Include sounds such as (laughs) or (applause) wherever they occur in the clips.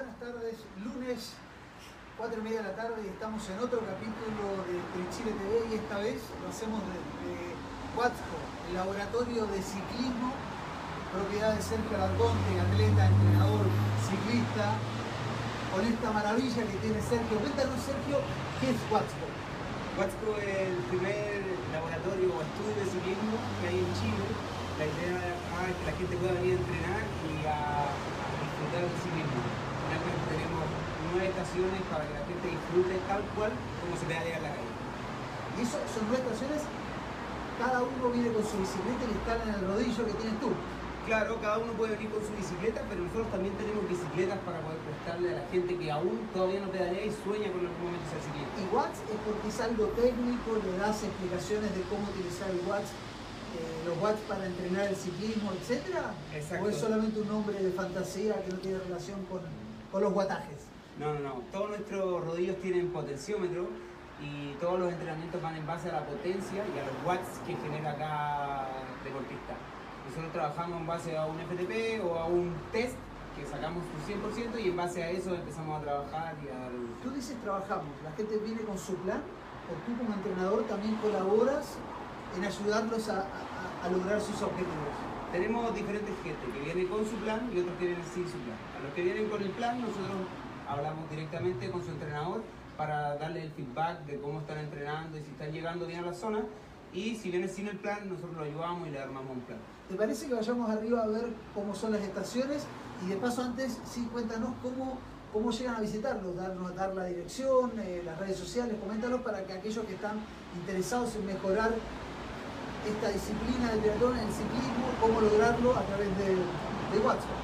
buenas tardes. Lunes, 4 y media de la tarde, y estamos en otro capítulo de Chile TV y esta vez lo hacemos desde Huatzco, el laboratorio de ciclismo, propiedad de Sergio Alarconte, atleta, entrenador, ciclista, con esta maravilla que tiene Sergio. Cuéntanos, Sergio, ¿qué es Huatzco? Huatzco es el primer laboratorio o estudio de ciclismo que hay en Chile. La idea es que la gente pueda venir a entrenar y a disfrutar del ciclismo. Nueve estaciones para que la gente disfrute tal cual como se pedalea en la calle. Y eso son nueve estaciones, cada uno viene con su bicicleta y le instalan en el rodillo que tienes tú. Claro, cada uno puede venir con su bicicleta, pero nosotros también tenemos bicicletas para poder prestarle a la gente que aún todavía no pedalea y sueña con algún momento ser ciclista. Y Watts es porque es algo técnico, le das explicaciones de cómo utilizar el Watts, eh, los Watts para entrenar el ciclismo, etcétera. Exacto. ¿O es solamente un nombre de fantasía que no tiene relación con, con los wattajes? No, no, no. Todos nuestros rodillos tienen potenciómetro y todos los entrenamientos van en base a la potencia y a los watts que genera cada deportista. Nosotros trabajamos en base a un FTP o a un test que sacamos su 100% y en base a eso empezamos a trabajar y a. Tú dices trabajamos, la gente viene con su plan, o tú como entrenador también colaboras en ayudarlos a, a- a lograr sus objetivos. Tenemos diferentes gente que viene con su plan y otros que vienen sin su plan. A los que vienen con el plan nosotros hablamos directamente con su entrenador para darle el feedback de cómo están entrenando y si están llegando bien a la zona. Y si vienen sin el plan, nosotros lo ayudamos y le armamos un plan. ¿Te parece que vayamos arriba a ver cómo son las estaciones? Y de paso antes, sí, cuéntanos cómo, cómo llegan a visitarlos, darnos, dar la dirección, eh, las redes sociales, coméntanos para que aquellos que están interesados en mejorar esta disciplina del triatlón en el ciclismo, cómo lograrlo a través de, de WhatsApp.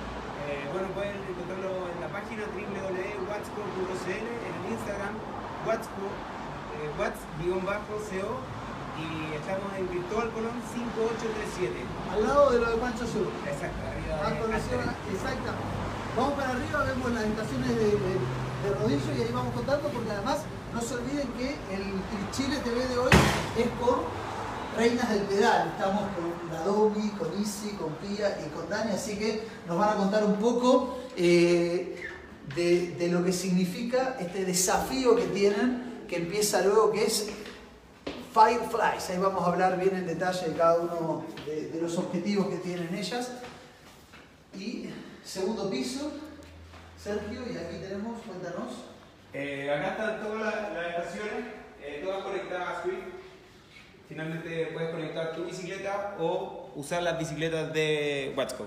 Eh, bueno, pueden encontrarlo página www.watsco.cl, en el Instagram, watsco, eh, wats-co y estamos en Colón 5837. Al lado de lo de Pancho Sur. Exacto, arriba de Altair. exactamente. Vamos para arriba, vemos las estaciones de, de- de rodillo y ahí vamos contando porque además no se olviden que el Chile TV de hoy es con Reinas del Pedal. Estamos con la Domi, con Isi, con Pia y con Dani, así que nos van a contar un poco eh, de, de lo que significa este desafío que tienen, que empieza luego, que es Fireflies. Ahí vamos a hablar bien en detalle de cada uno de, de los objetivos que tienen ellas. Y segundo piso, Sergio, y aquí tenemos, cuéntanos. Eh, acá están todas las, las estaciones, eh, todas conectadas a Swift. Finalmente puedes conectar tu bicicleta o usar las bicicletas de Watsco.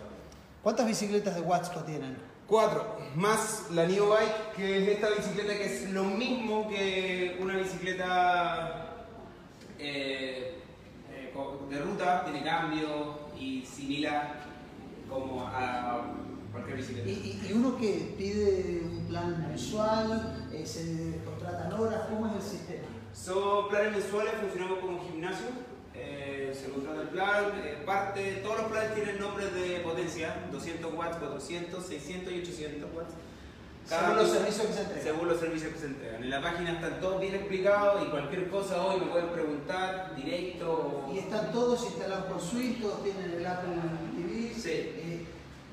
¿Cuántas bicicletas de Watsco tienen? Cuatro, más la Neo Bike, que es esta bicicleta que es lo mismo que una bicicleta eh, eh, de ruta, tiene cambio y similar como a cualquier bicicleta. y- y uno que pide un plan mensual, eh, se contratan horas, ¿cómo es el sistema? Son planes mensuales, funcionamos como gimnasio, eh, se el plan, eh, parte, todos los planes tienen nombres de potencia, 200 watts, 400, 600 y 800 watts. Según los servicios que se entregan. Según los servicios que se entregan. En la página están todos bien explicados y cualquier cosa hoy me pueden preguntar directo. Y están todos instalados por Swift, todos tienen el Apple TV, Sí. eh,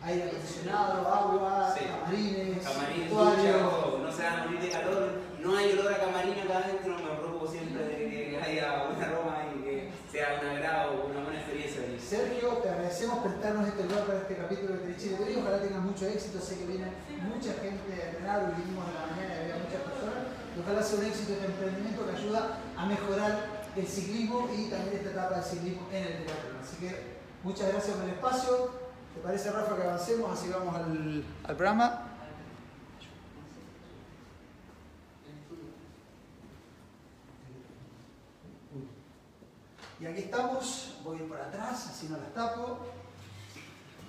aire acondicionado, agua, Sí. camarines, Camarín, vestuario. ducha, todo. no se van a morir de calor, no hay olor a camarín acá adentro, me preocupo siempre de que haya buena aroma y que sea un agrado, una buena experiencia. venir. Sergio, te agradecemos prestarnos este lugar para este capítulo de Chile. Ojalá tengas mucho éxito. Sé que viene mucha gente a entrenar. Vinimos a la mañana y había muchas personas. Y ojalá sea un éxito este emprendimiento que ayuda a mejorar el ciclismo y también esta etapa del ciclismo en el triatlón. Así que muchas gracias por el espacio. ¿Te parece, Rafa, que avancemos? Así vamos al, al programa. Y aquí estamos, voy a ir por atrás, así no las tapo.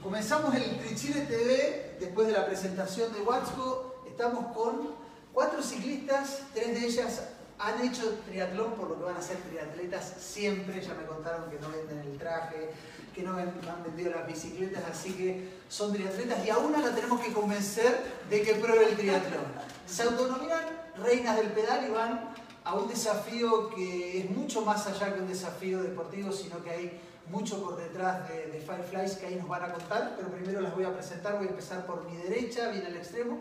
Comenzamos el Trichile TV después de la presentación de Watsco. Estamos con cuatro ciclistas, tres de ellas han hecho triatlón, por lo que van a ser triatletas siempre. Ya me contaron que no venden el traje, que no han vendido las bicicletas, así que son triatletas y a una la tenemos que convencer de que pruebe el triatlón. Se autonominan reinas del pedal y van a un desafío que es mucho más allá que un desafío deportivo, sino que hay mucho por detrás de, de Fireflies que ahí nos van a contar, pero primero las voy a presentar, voy a empezar por mi derecha, bien al extremo.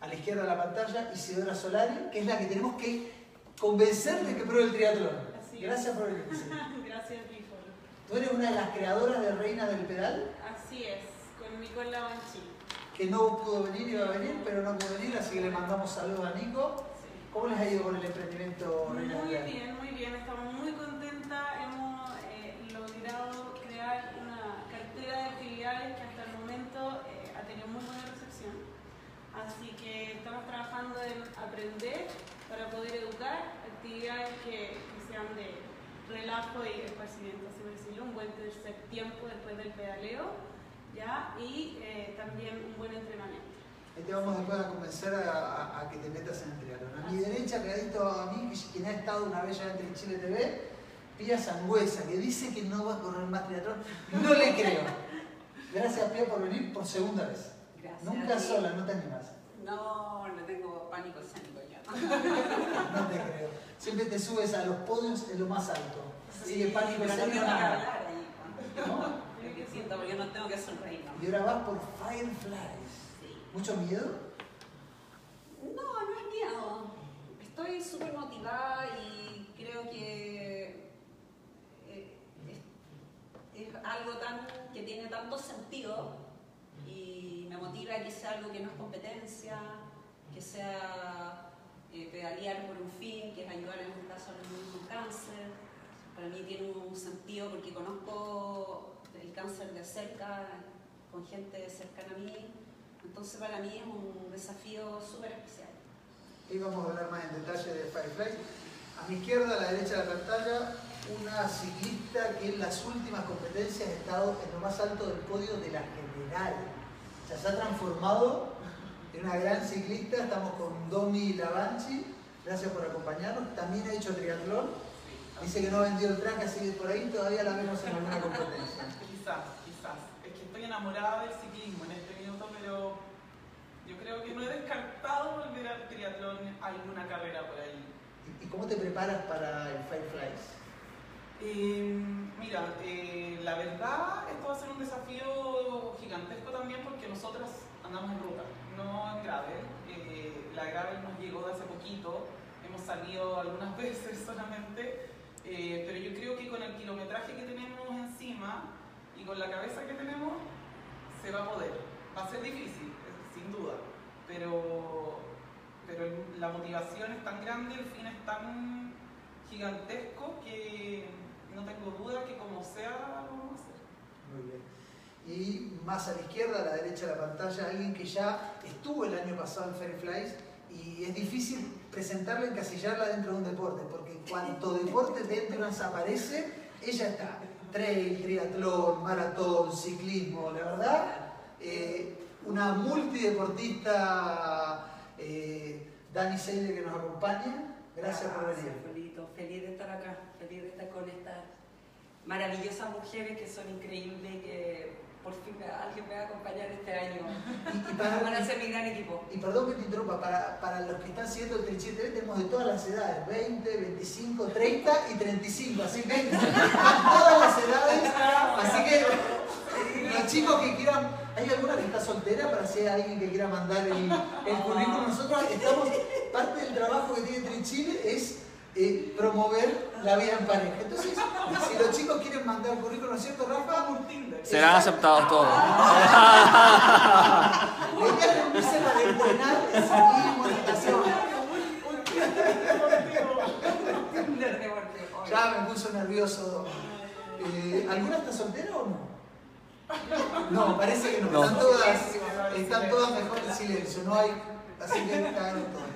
a la izquierda de la pantalla, Isidora Solari, que es la que tenemos que convencer de que pruebe el triatlón. Así. Gracias por venir. (laughs) Gracias, Clifford. Tú eres una de las creadoras de Reina del Pedal, Así es, con Nicole Lavanchi. que no pudo venir, iba a venir, pero no pudo venir, así que le mandamos saludos a Nico. ¿Cómo les ha ido con el emprendimiento Muy bien, muy bien. Estamos muy contentas. Hemos eh, logrado crear una cartera de actividades que hasta el momento eh, ha tenido muy buena recepción. Así que estamos trabajando en aprender para poder educar actividades que, que sean de relajo y esparcimiento, así por decirlo, un buen tercer tiempo después del pedaleo, ¿ya? Y eh, también un buen entrenamiento. Te vamos después a convencer a, a- a que te metas en el triatlón. A mi derecha, pegadito a mí, quien ha estado una vez ya en Chile TV, Pía Sangüesa, que dice que no va a correr más triatlón. No le creo. (laughs) Gracias, Pía, por venir por segunda vez. Gracias. Nunca sola, no te animas. No, no tengo pánico escénico ya. (laughs) No te creo. Siempre te subes a los podios en lo más alto. Que pánico no escénico. ¿No? Que siento, porque no tengo que sonreír. ¿no? Y ahora vas por Fireflies. ¿Mucho miedo? No, no es miedo. Estoy súper motivada y creo que eh, es, algo tan que tiene tanto sentido y me motiva que sea algo que no es competencia, que sea eh, pedalear por un fin, que es ayudar en un caso al niños con cáncer. Para mí tiene un sentido porque conozco el cáncer de cerca, con gente cercana a mí, entonces para mí es un desafío súper especial. Ahí vamos a hablar más en detalle de Fireflies. A mi izquierda, a la derecha de la pantalla, una ciclista que en las últimas competencias ha estado en lo más alto del podio de la general. O sea, se ha transformado en una gran ciclista. Estamos con Domi Lavanchi. Gracias por acompañarnos. También ha hecho triatlón. Dice que no ha vendido el track, así que por ahí todavía la vemos en alguna competencia. (laughs) Quizás, quizás. Es que estoy enamorada del ciclismo en pero yo creo que no he descartado volver al triatlón alguna carrera por ahí. ¿Y cómo te preparas para el Fireflies? Eh, mira, eh, la verdad, esto va a ser un desafío gigantesco también porque nosotras andamos en ruta, no en gravel. Eh, la gravel nos llegó de hace poquito, hemos salido algunas (laughs) veces solamente, eh, pero yo creo que con el kilometraje que tenemos encima y con la cabeza que tenemos, se va a poder. Va a ser difícil, eh, sin duda, pero, pero la motivación es tan grande, el fin es tan gigantesco que no tengo duda que como sea lo vamos a hacer. Muy bien. Y más a la izquierda, a la derecha de la pantalla, alguien que ya estuvo el año pasado en Fireflies y es difícil presentarla, encasillarla dentro de un deporte, porque cuanto deporte dentro nos aparece, ella está. Trail, triatlón, maratón, ciclismo, la verdad, eh, una multideportista, eh, Dani Seile que nos acompaña. Gracias por venir. Feliz de estar acá, feliz de estar con estas maravillosas mujeres que son increíbles y que por fin alguien me va a acompañar este año. (laughs) Y, y para- Van a ser mi gran equipo. Y perdón que te interrumpa, para, para los que están siguiendo el Trinchete TV tenemos de todas las edades, 20, 25, 30 y 35, así que todas las edades, así que los chicos que quieran, ¿hay alguna que está soltera para si hay alguien que quiera mandar el, el currículum? Nosotros estamos, parte del trabajo que tiene Trinchile es eh, promover la vida en pareja. Entonces, si los chicos quieren mandar currículum, ¿no es cierto, Rafa? Serán aceptados todos. La idea es reunirse para entrenar. Oye. Ya me puso nervioso. Eh, ¿Alguna está soltera o no? No, parece que no. No. Están todas, están todas mejor en silencio. No hay. Así que cagaron todas.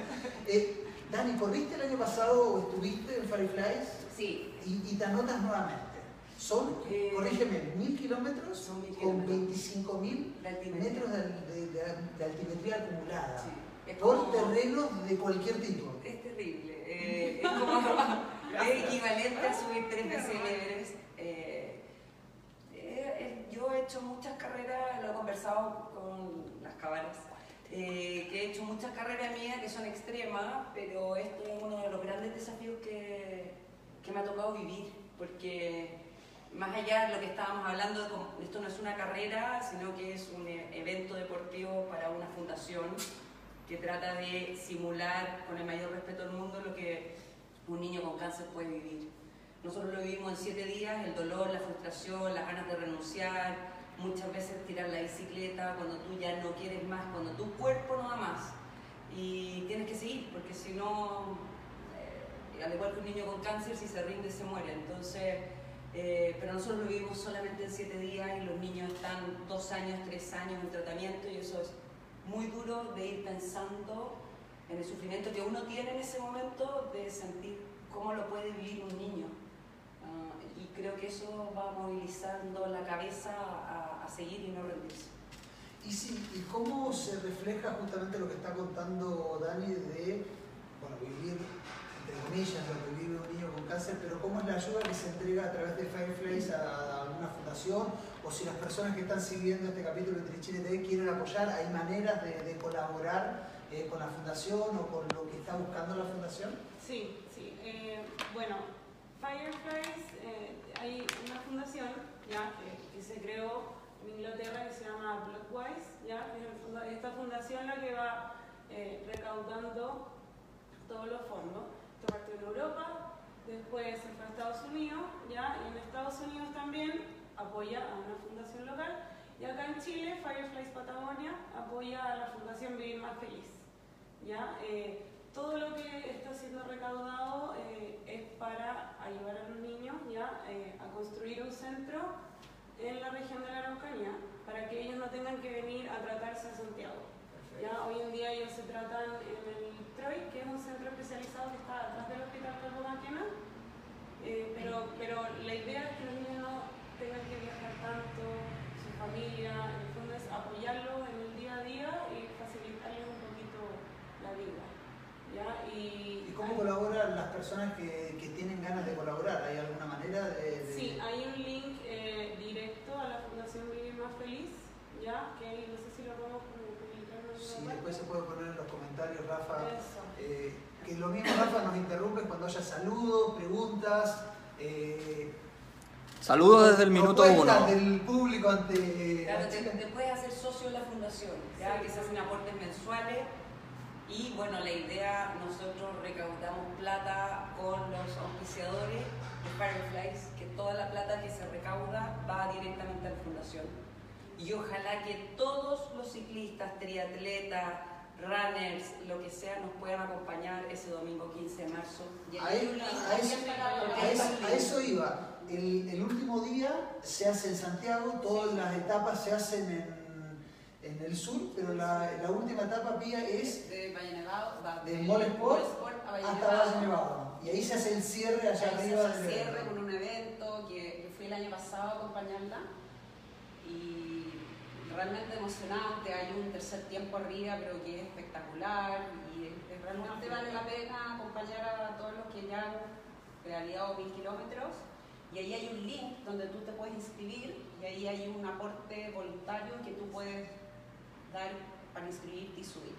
Eh, Dani, ¿corriste el año pasado o estuviste en Fireflies? Sí, Y, y te anotas nuevamente. Son, Eh, corrígeme, mil kilómetros son mil con kilómetros. 25 mil metros de, de- de- de altimetría acumulada. Sí. Es Por como- terrenos de cualquier tipo. Es terrible. eh, es como (laughs) es equivalente a subir tres veces el Everest. Yo he hecho muchas carreras, lo he conversado con las cabalas, eh, que he hecho muchas carreras mías que son extremas, pero este es uno de los grandes desafíos que, que me ha tocado vivir, porque más allá de lo que estábamos hablando, esto no es una carrera, sino que es un eh, evento deportivo para una fundación que trata de simular con el mayor respeto del mundo lo que un niño con cáncer puede vivir. Nosotros lo vivimos en siete días, el dolor, la frustración, las ganas de renunciar, muchas veces tirar la bicicleta cuando tú ya no quieres más, cuando tu cuerpo no da más. Y tienes que seguir, porque si no, eh, al igual que un niño con cáncer, si se rinde se muere. Entonces, eh, pero nosotros lo vivimos solamente en siete días y los niños están dos años, tres años en tratamiento y eso es muy duro de ir pensando en el sufrimiento que uno tiene en ese momento de sentir cómo lo puede vivir un niño. Creo que eso va movilizando la cabeza a, a seguir y no rendirse. ¿Y, sí, ¿Y cómo se refleja justamente lo que está contando Dani de bueno, vivir entre comillas, lo que vive un niño con cáncer, pero cómo es la ayuda que se entrega a través de Fireflies a, a alguna fundación, o si las personas que están siguiendo este capítulo de Trichile TV quieren apoyar, hay maneras de, de colaborar eh, con la fundación o con lo que está buscando la fundación. Sí, sí. Eh, bueno, Fireflies, eh, hay una fundación ya que, que, se creó en Inglaterra que se llama Blockwise, ya es esta fundación la que va eh, recaudando todos los fondos esto partió en Europa, después se fue a Estados Unidos, ¿ya? y en Estados Unidos también apoya a una fundación local, y acá en Chile, Fireflies Patagonia apoya a la Fundación Vivir Más Feliz. ¿ya? Eh, todo lo que está siendo recaudado eh, es para ayudar a los niños ¿ya? Eh, a construir un centro en la región de la Araucanía, para que ellos no tengan que venir a tratarse a Santiago. ¿ya? Hoy en día ellos se tratan en el TROI, que es un centro especializado que está atrás del Hospital Carlos Maquena, eh, pero, pero la idea es que los niños no tengan que viajar tanto, su familia, en el fondo es apoyarlos en el día a día y facilitarles un poquito la vida. ¿Ya? Y, ¿Y cómo colaboran las personas que, que, tienen ganas de colaborar? ¿Hay alguna manera de...? de... Sí, hay un link eh, directo a la Fundación Vivir Más Feliz, ¿ya? que no sé si lo podemos Sí, después se puede poner en los comentarios, Rafa. Eh, que lo mismo, Rafa, nos interrumpes cuando haya saludos, preguntas. Eh, Saludos desde el minuto uno. del público ante. Claro, te, te, puedes hacer socio de la fundación, ya que se hacen aportes mensuales. Y bueno, la idea, nosotros recaudamos plata con los auspiciadores de Fireflies, que toda la plata que se recauda va directamente a la fundación y ojalá que todos los ciclistas, triatletas, runners, lo que sea, nos puedan acompañar ese domingo 15 de marzo. A, él, a, eso, a, eso, a, eso, iba. El, el, último día se hace en Santiago, todas las etapas se hacen en, en el sur, pero la, la, última etapa pía es de Valle Nevado, va de Molesport hasta Valle Nevado. Y ahí se hace el cierre allá ahí arriba. Se hace el cierre con un evento que, que fui el año pasado a acompañarla y realmente emocionante, hay un tercer tiempo arriba, pero que es espectacular y realmente vale la pena acompañar a todos los que ya han pedaleado mil kilómetros. Y ahí hay un link donde tú te puedes inscribir y ahí hay un aporte voluntario que tú puedes dar para inscribirte y subir.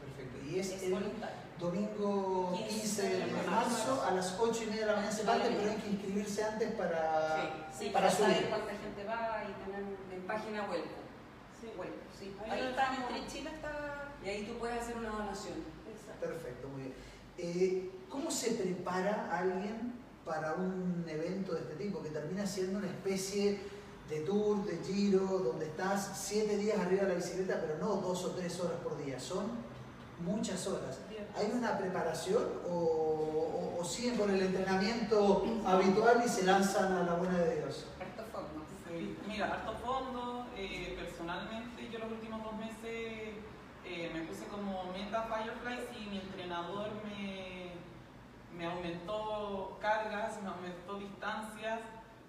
Perfecto. Y es, es el voluntario. domingo 15 de marzo a las 8 y media de la mañana se parte, pero hay que inscribirse antes para, sí, sí, para, para subir. saber cuánta gente va y tener en página web. Sí, bueno, sí. Ahí Ahí está, en Chile está. Y ahí tú puedes hacer una donación. Exacto. Perfecto, muy bien. Eh, ¿Cómo se prepara alguien para un evento de este tipo que termina siendo una especie de tour, de giro, donde estás siete días arriba de la bicicleta, pero no dos o tres horas por día, son muchas horas. ¿Hay una preparación o, o, o siguen con el entrenamiento habitual y se lanzan a la buena de Dios? Harto fondo. Sí, mira, harto fondo. Eh, personalmente, yo los últimos dos meses eh, me puse como meta Fireflies y mi entrenador me, me aumentó cargas, me aumentó distancias.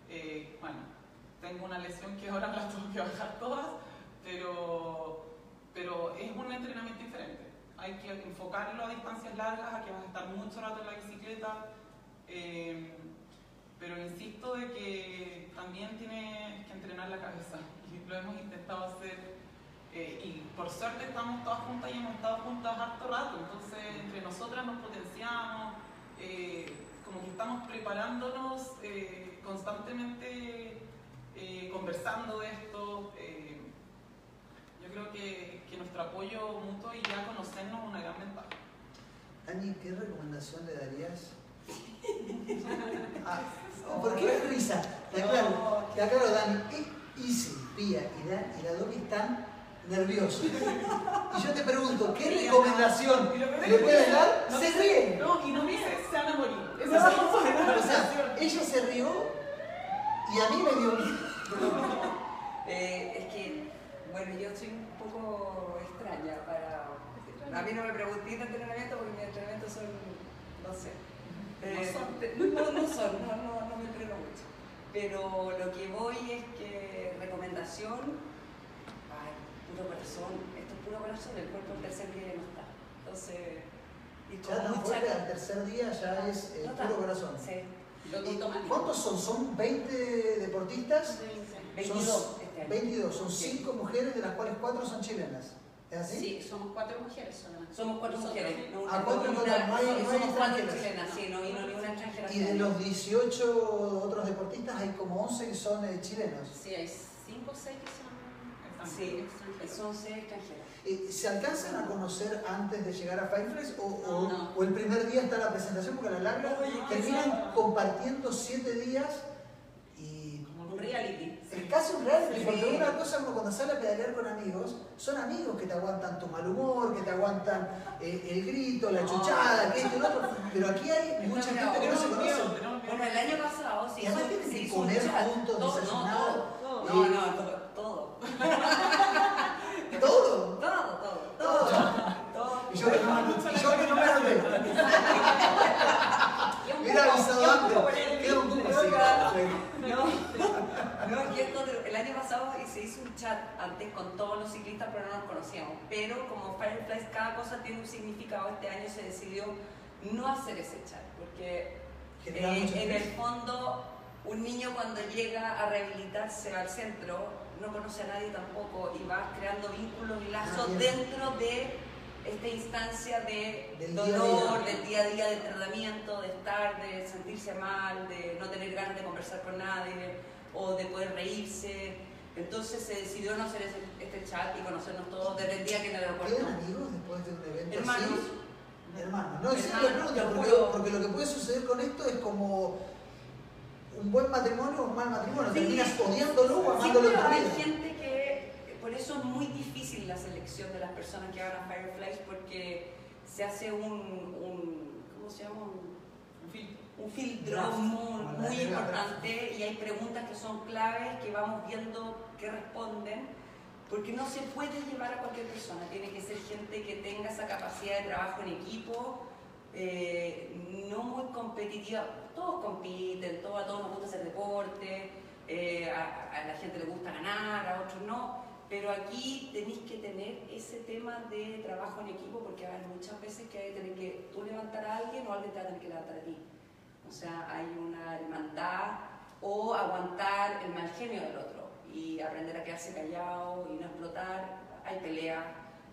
Eh, bueno, tengo una lesión que ahora (laughs) las tengo que bajar todas, pero, pero es un entrenamiento diferente. Hay que enfocarlo a distancias largas, a que vas a estar mucho rato en la bicicleta. Eh, pero insisto de que también tienes que entrenar la cabeza y lo hemos intentado hacer eh, y por suerte estamos todas juntas y hemos estado juntas harto rato, entonces entre nosotras nos potenciamos, eh, como que estamos preparándonos eh, conversando esto. yo creo que, que nuestro apoyo mutuo y ya conocernos es una gran ventaja. Ani, ¿qué recomendación le darías? (laughs) Ah, ¿Por qué me risa? Te aclaro, te aclaro, Dani. Isi, Pía y, Dan, y la Dori están nerviosos. Y yo te pregunto, ¿qué recomendación le puedes dar? Se ríen. No, y no me dice, se van a morir. Esa No, es la o sea, ella se rió y a mí me dio miedo. (laughs) Eh, es que, bueno, yo soy un poco extraña para... A mí no me pregunté de entrenamiento porque mis entrenamientos son, no sé. eh, (laughs) no, no son, no, no, no me entreno mucho. Pero lo que voy es que recomendación, ay, puro corazón, esto es puro corazón, el cuerpo el tercer día ya no está. Entonces, y Ya con tan mucha... fuerte al tercer día ya es eh, No puro corazón. Sí, ¿Y. ¿Cuántos son? ¿Son 20 deportistas? 22 Son este año. 22, son 5 mujeres, de las cuales 4 son chilenas. ¿Es así? Sí, somos cuatro mujeres solamente. Somos cuatro Nosotros. mujeres. No, Ah, cuatro no, no hay- no somos chilenas, sí, no vino ni una extranjera. Y de los 18 otros deportistas hay como 11 que son eh, chilenos. Sí, hay cinco o seis que son Sí, extranjeros. son seis extranjeras. Eh, ¿Se alcanzan a conocer antes de llegar a Fireflies o, o- No. o el primer día está la presentación? Porque a la larga qué terminan compartiendo 7 días y Un reality. Es casi un reality, Sí. porque una cosa uno cuando sale a pedalear con amigos, son amigos que te aguantan tu mal humor, que te aguantan eh, el grito, la No. chuchada, que esto y lo otro, pero aquí hay mucha gente que no se conoce. Bueno, el año pasado se Y además tienen que comer juntos, desayunar. No, No, no, todo. Todo, Todo. todo, todo. todo, todo. Y yo que no, me anoté. (laughs) Poco- avisado antes. el- Queda un poco así. Esto de- el año pasado se hizo un chat antes con todos los ciclistas, pero no nos conocíamos. Pero como Fireflies, cada cosa tiene un significado, este año se decidió no hacer ese chat, porque eh, en el fondo un niño cuando llega a rehabilitarse al centro no conoce a nadie tampoco y va creando vínculos y lazos Ah, dentro de esta instancia de Del día dolor, día. del día a día de tratamiento, de estar, de sentirse mal, de no tener ganas de conversar con nadie o de poder reírse. Entonces se decidió no hacer ese- este chat y conocernos todos desde el día que en el aeropuerto. ¿Quedan amigos después de un evento Hermanos. así? Hermanos. No, sí, lo pregunto, te porque, porque lo que puede suceder con esto es como un buen matrimonio o un mal matrimonio. Sí. Terminas odiándolo o Sí, amándolo en tu hay vida. gente que, por eso es muy difícil la selección de las personas que hagan a Fireflies porque se hace un, un ¿cómo se llama? Un, En. Un filtro Draft, muy, muy importante y hay preguntas que son claves que vamos viendo que responden porque no se puede llevar a cualquier persona, tiene que ser gente que tenga esa capacidad de trabajo en equipo, eh, no muy competitiva, todos compiten, todos, a todos nos gusta hacer deporte, eh, a, a la gente le gusta ganar, a otros no, pero aquí tenéis que tener ese tema de trabajo en equipo porque hay muchas veces que hay que tener que tú levantar a alguien o alguien te va a tener que levantar a ti. O sea, hay una hermandad o aguantar el mal genio del otro y aprender a quedarse callado y no explotar. Hay pelea,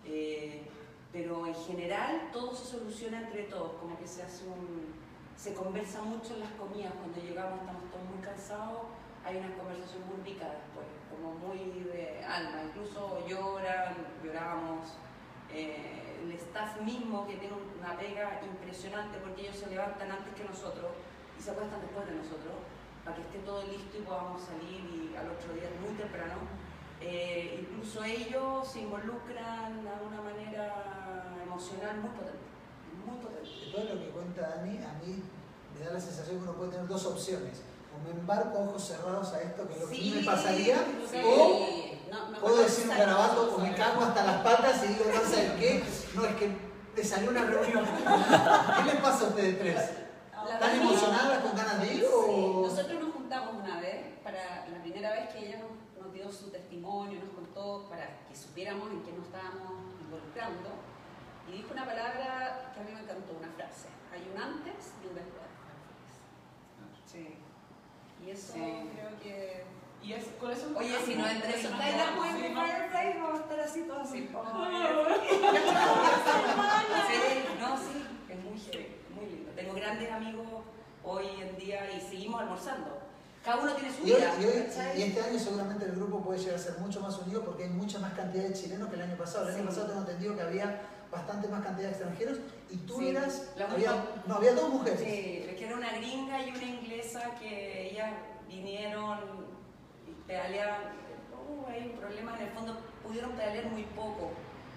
eh, pero en general todo se soluciona entre todos, como que se hace un... Se conversa mucho en las comidas, cuando llegamos estamos todos muy cansados, hay una conversación muy rica después, como muy de alma, incluso lloran, lloramos. Eh, el staff mismo que tiene una pega impresionante porque ellos se levantan antes que nosotros y se acuestan después de nosotros para que esté todo listo y podamos salir y al otro día muy temprano. Eh, incluso ellos se involucran de una manera emocional muy potente, muy potente. De todo lo que cuenta Dani, a mí me da la sensación que uno puede tener dos opciones. O me embarco ojos cerrados a esto, que es lo que mí me Sí, pasaría, Sí. o No, puedo decir un garabato o me cago hasta las patas y digo, no sabes qué, no es que me salió una reunión. ¿Qué les pasa a ustedes tres? ¿Están emocionadas con ganas de ir Sí, o...? nosotros nos juntamos una vez para la primera vez que ella nos, nos dio su testimonio, nos contó para que supiéramos en qué nos estábamos involucrando. Y dijo una palabra que a mí me encantó, una frase. Hay un antes y un después. Sí. Y eso Sí. creo que... Y es, con eso Oye, si nos entrevistáis después Sí, de no. Firefly, vamos a estar así todos así. (laughs) (laughs) No, sí, es muy heavy, muy lindo. Tengo grandes amigos hoy en día y seguimos almorzando. cada uno tiene su Y, hoy- vida. y hoy- y este año seguramente el grupo puede llegar a ser mucho más unido porque hay mucha más cantidad de chilenos que el año pasado. El año Sí. pasado tengo entendido que había bastante más cantidad de extranjeros y tú Sí. eras. La había, no, había dos mujeres. Sí, es que era una gringa y una inglesa que ellas vinieron pedaleaban. Uh, hay un problema, en el fondo pudieron pedalear muy poco.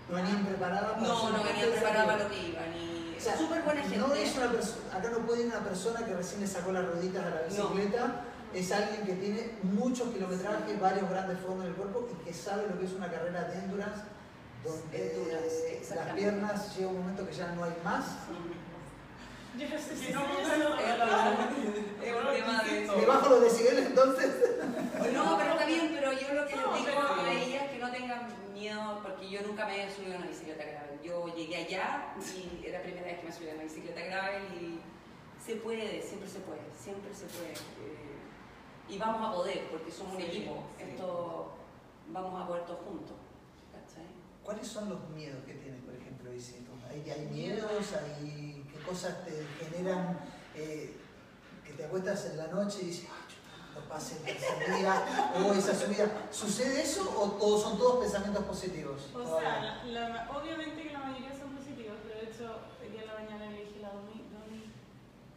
No venían preparadas para No, no venían preparadas para lo que iban. Y O sea, súper buena gente. No es una perso- acá no puede ir una persona que recién le sacó las rueditas a la bicicleta. Es alguien que tiene muchos kilometrajes, varios grandes fondos en el cuerpo y que sabe lo que es una carrera de endurance donde Endurance, las piernas llega un momento que ya no hay más. Me bajo los decibeles entonces. No, pero está bien, pero yo lo que No, les digo pero- a ellas es que no tengan miedo, porque yo nunca me he subido a una bicicleta gravel. Yo llegué allá y era la primera vez que me subí a una bicicleta gravel y se puede, siempre se puede, siempre se puede. Eh, y vamos a poder, porque somos un Sí, equipo. sí. Esto vamos a poder todos juntos. ¿cachai? ¿Cuáles son los miedos que tienes, por ejemplo, Isito? ¿Hay, hay miedos? ¿Hay cosas te generan eh, que te acuestas en la noche y dices, ay, no el tercer día o esa subida? ¿Sucede eso o, son todos pensamientos positivos? O sea, obviamente que la mayoría son positivos, pero de hecho, hoy en la mañana le dije, dormí, dormí,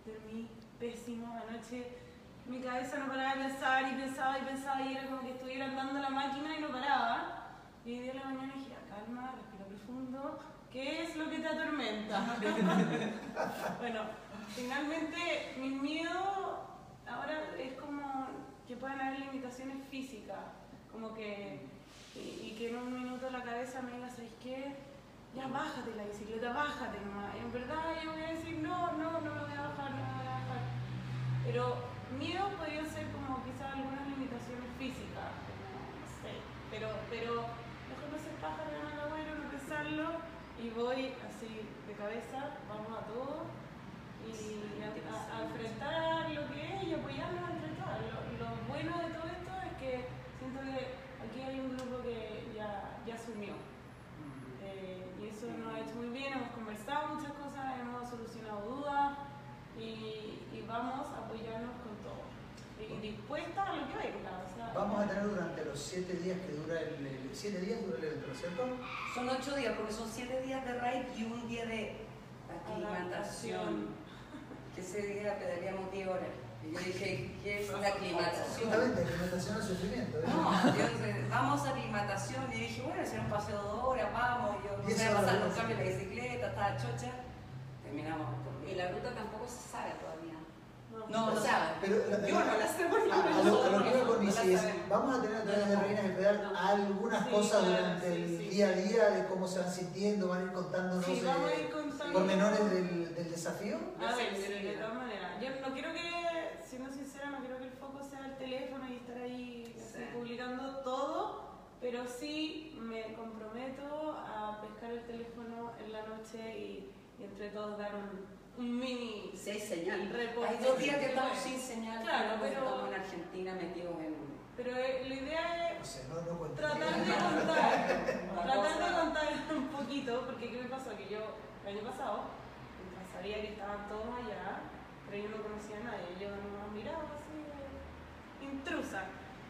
dormí pésimo anoche. Mi cabeza no paraba de pensar y pensaba y pensaba y era como que estuviera andando la máquina y no paraba. Y hoy día en la mañana dije, "Ya, calma, respira profundo. ¿Qué es lo que te atormenta? (laughs) bueno, finalmente mi miedo ahora es como que puedan haber limitaciones físicas, como que y, y que en un minuto la cabeza me diga, ¿sabes qué? Ya bájate la bicicleta, bájate nomás. Y en verdad yo voy a decir, no, no, no me voy a bajar, no me voy a bajar. Pero miedos podrían ser como quizás algunas limitaciones físicas, no sé. Pero, pero mejor no ser pájaro, ganar el abuelo, no pensarlo. Y voy así de cabeza, vamos a todo. Y a, a- a enfrentar lo que es y apoyarnos entre todos. Lo, lo bueno de todo esto es que siento que aquí hay un grupo que ya, ya asumió. Eh, y eso nos ha hecho muy bien, hemos conversado muchas cosas, hemos solucionado dudas y, y vamos a apoyarnos. Y, dispuesta a lo que venga. O sea, Vamos a tener durante los siete días que dura el, el- siete días dura el evento, ¿no es cierto? Son ocho días, porque son siete días de ride y un día de aclimatación. Que ese día pedaleamos 10 horas. Y yo dije, ¿qué es la aclimatación? Justamente, alimentación al sufrimiento. ¿eh? No, yo dije, vamos a aclimatación. Y dije, bueno, si un paseo de dos horas, vamos. Yo no sé, pasar los cambios de la bicicleta, estaba chocha. Terminamos Y la ruta tampoco se sabe todavía. No. No, O sea. Pero la- Yo no la sé por a, lo, a lo que iba con Isi es, vamos a tener a través de Reinas del Pedal algunas Sí, cosas claro, durante sí, el sí. día a día de cómo se van sintiendo, van a ir contándonos Sí, vamos a ir eh, contando. pormenores del, del desafío. A ver, sí. de todas maneras. Yo no quiero que, siendo sincera, no quiero que el foco sea el teléfono y estar ahí así, Sí. publicando todo, pero sí me comprometo a pescar el teléfono en la noche y, y entre todos dar un, un mini hay señal. reporte. Hay dos días que estamos sin señal, Claro, pero- estamos en Argentina metidos en. Pero eh, la idea No es sé, no, no cuento. tratar de (laughs) contar, tratar de contar un poquito, porque ¿qué me pasó? Que yo el año pasado sabía que estaban todos allá, pero yo no conocía a nadie, yo no miraba así, intrusa.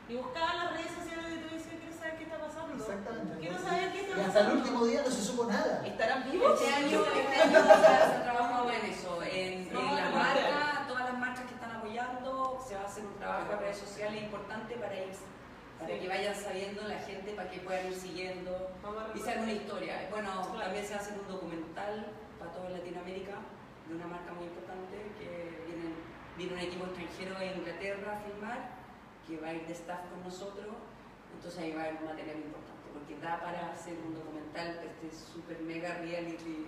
Y buscaba las redes sociales de quiero saber qué está pasando. Exactamente. Quiero saber qué está Y hasta el pasando. último día no se supo nada. ¿Estarán vivos? Este año, este año se ha trabajado en eso, en, en Vamos a las trabajar. marcas, todas las marcas que están apoyando, se va a hacer un trabajo en redes sociales importante para ir, para Sí. que vayan sabiendo la gente, para que puedan ir siguiendo y se haga una historia. Bueno, Claro. también se va a hacer un documental para toda Latinoamérica de una marca muy importante que viene, viene un equipo extranjero de Inglaterra a filmar, que va a ir de staff con nosotros, entonces ahí va a haber un material importante, porque da para hacer un documental, este super mega reality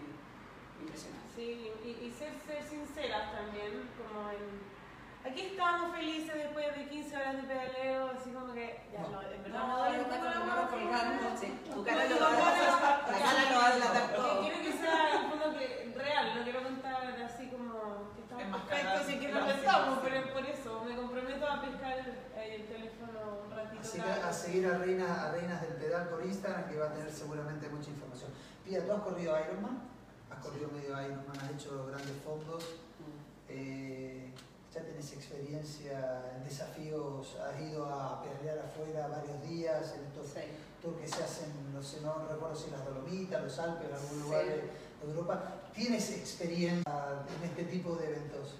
impresionante. Sí, y, y ser, ser sinceras también, como en... Aquí estamos felices después de 15 horas de pedaleo, así como que ya no, en verdad No, me duele yo un poco está la con guata, colgando, ¿no? sí. Tu cara No, lo no, va a delatar. no, La cara lo va a delatar Que todo. quiero que sea en el fondo que real, no quiero contar así como que estamos Enmascarar perfectos y que no la lo estamos, situación. pero por eso me comprometo a pescar el, el teléfono un ratito. Así que cada a seguir a Reinas, a Por Instagram, que va a tener seguramente mucha información. Pía, ¿tú has corrido Ironman? Has corrido medio Ironman, has hecho grandes fondos. Eh, ya tenés experiencia en desafíos, has ido a pelear afuera varios días en estos Sí. tours que se hacen, no sé, no recuerdo si las Dolomitas, los Alpes, en algún lugar de de Europa. ¿Tienes experiencia en este tipo de eventos?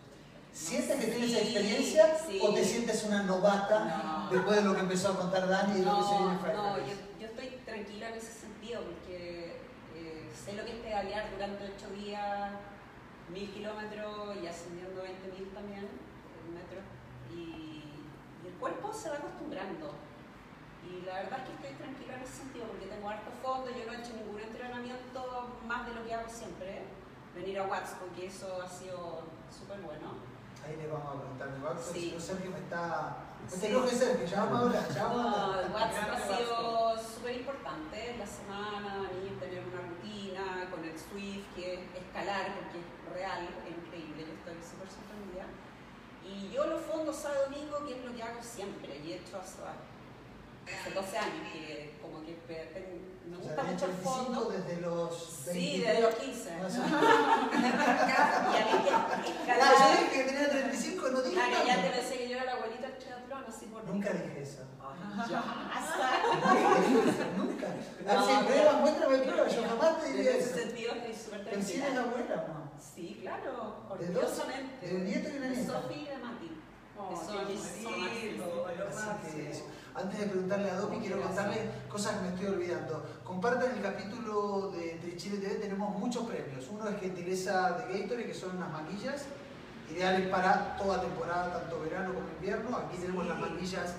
¿Sientes que tienes experiencia sí. o te sientes una novata No. después de lo que empezó a contar Dani y lo que se viene No, Friday no, yo, tranquila en ese sentido porque eh, sé lo que es pedalear durante ocho días, mil kilómetros y ascendiendo 20.000 también, el metro, y, y el cuerpo se va acostumbrando. Y la verdad es que estoy tranquila en ese sentido porque tengo harto fondo, yo no he hecho ningún entrenamiento más de lo que hago siempre, venir a Watts porque eso ha sido súper bueno. Ahí le vamos a preguntar de Watson, Sí. si Sergio me está... No te enojes Sergio, ya vamos a hablar, ya vamos a hablar. el WhatsApp ha sido súper importante la semana, venir, tener una rutina con el Swift, que es escalar, porque es real, es increíble, yo estoy súper sorprendida. Y yo los fondos sábado domingo, que es lo que hago siempre, y he hecho hace, hace 12 años, que como que pe- me O gusta sea, tenés mucho el 25 fondo. desde los 23. Sí, desde los 15. Más o (laughs) menos. y había que escalar. Claro, yo dije que tenía 35, no dije tanto. ya te pensé que yo era la abuelita del triatlón, así por Nunca dije eso. Ay, (laughs) ya. Nunca. No, Así, pero- prueba, muéstrame prueba, yo jamás te En diría ese eso. sentido estoy súper tranquila. eres abuela, ¿no? Sí, claro, ¿De dos? orgullosamente. ¿De un nieto y una De nieta? Sofía y de Mati. Oh. Antes de preguntarle a Dopi, quiero contarle cosas que me estoy olvidando. Compartan el capítulo de Entre Chile TV, tenemos muchos premios. Uno es gentileza de Gatorade, que son unas manguillas, ideales para toda temporada, tanto verano como invierno. Aquí tenemos las manguillas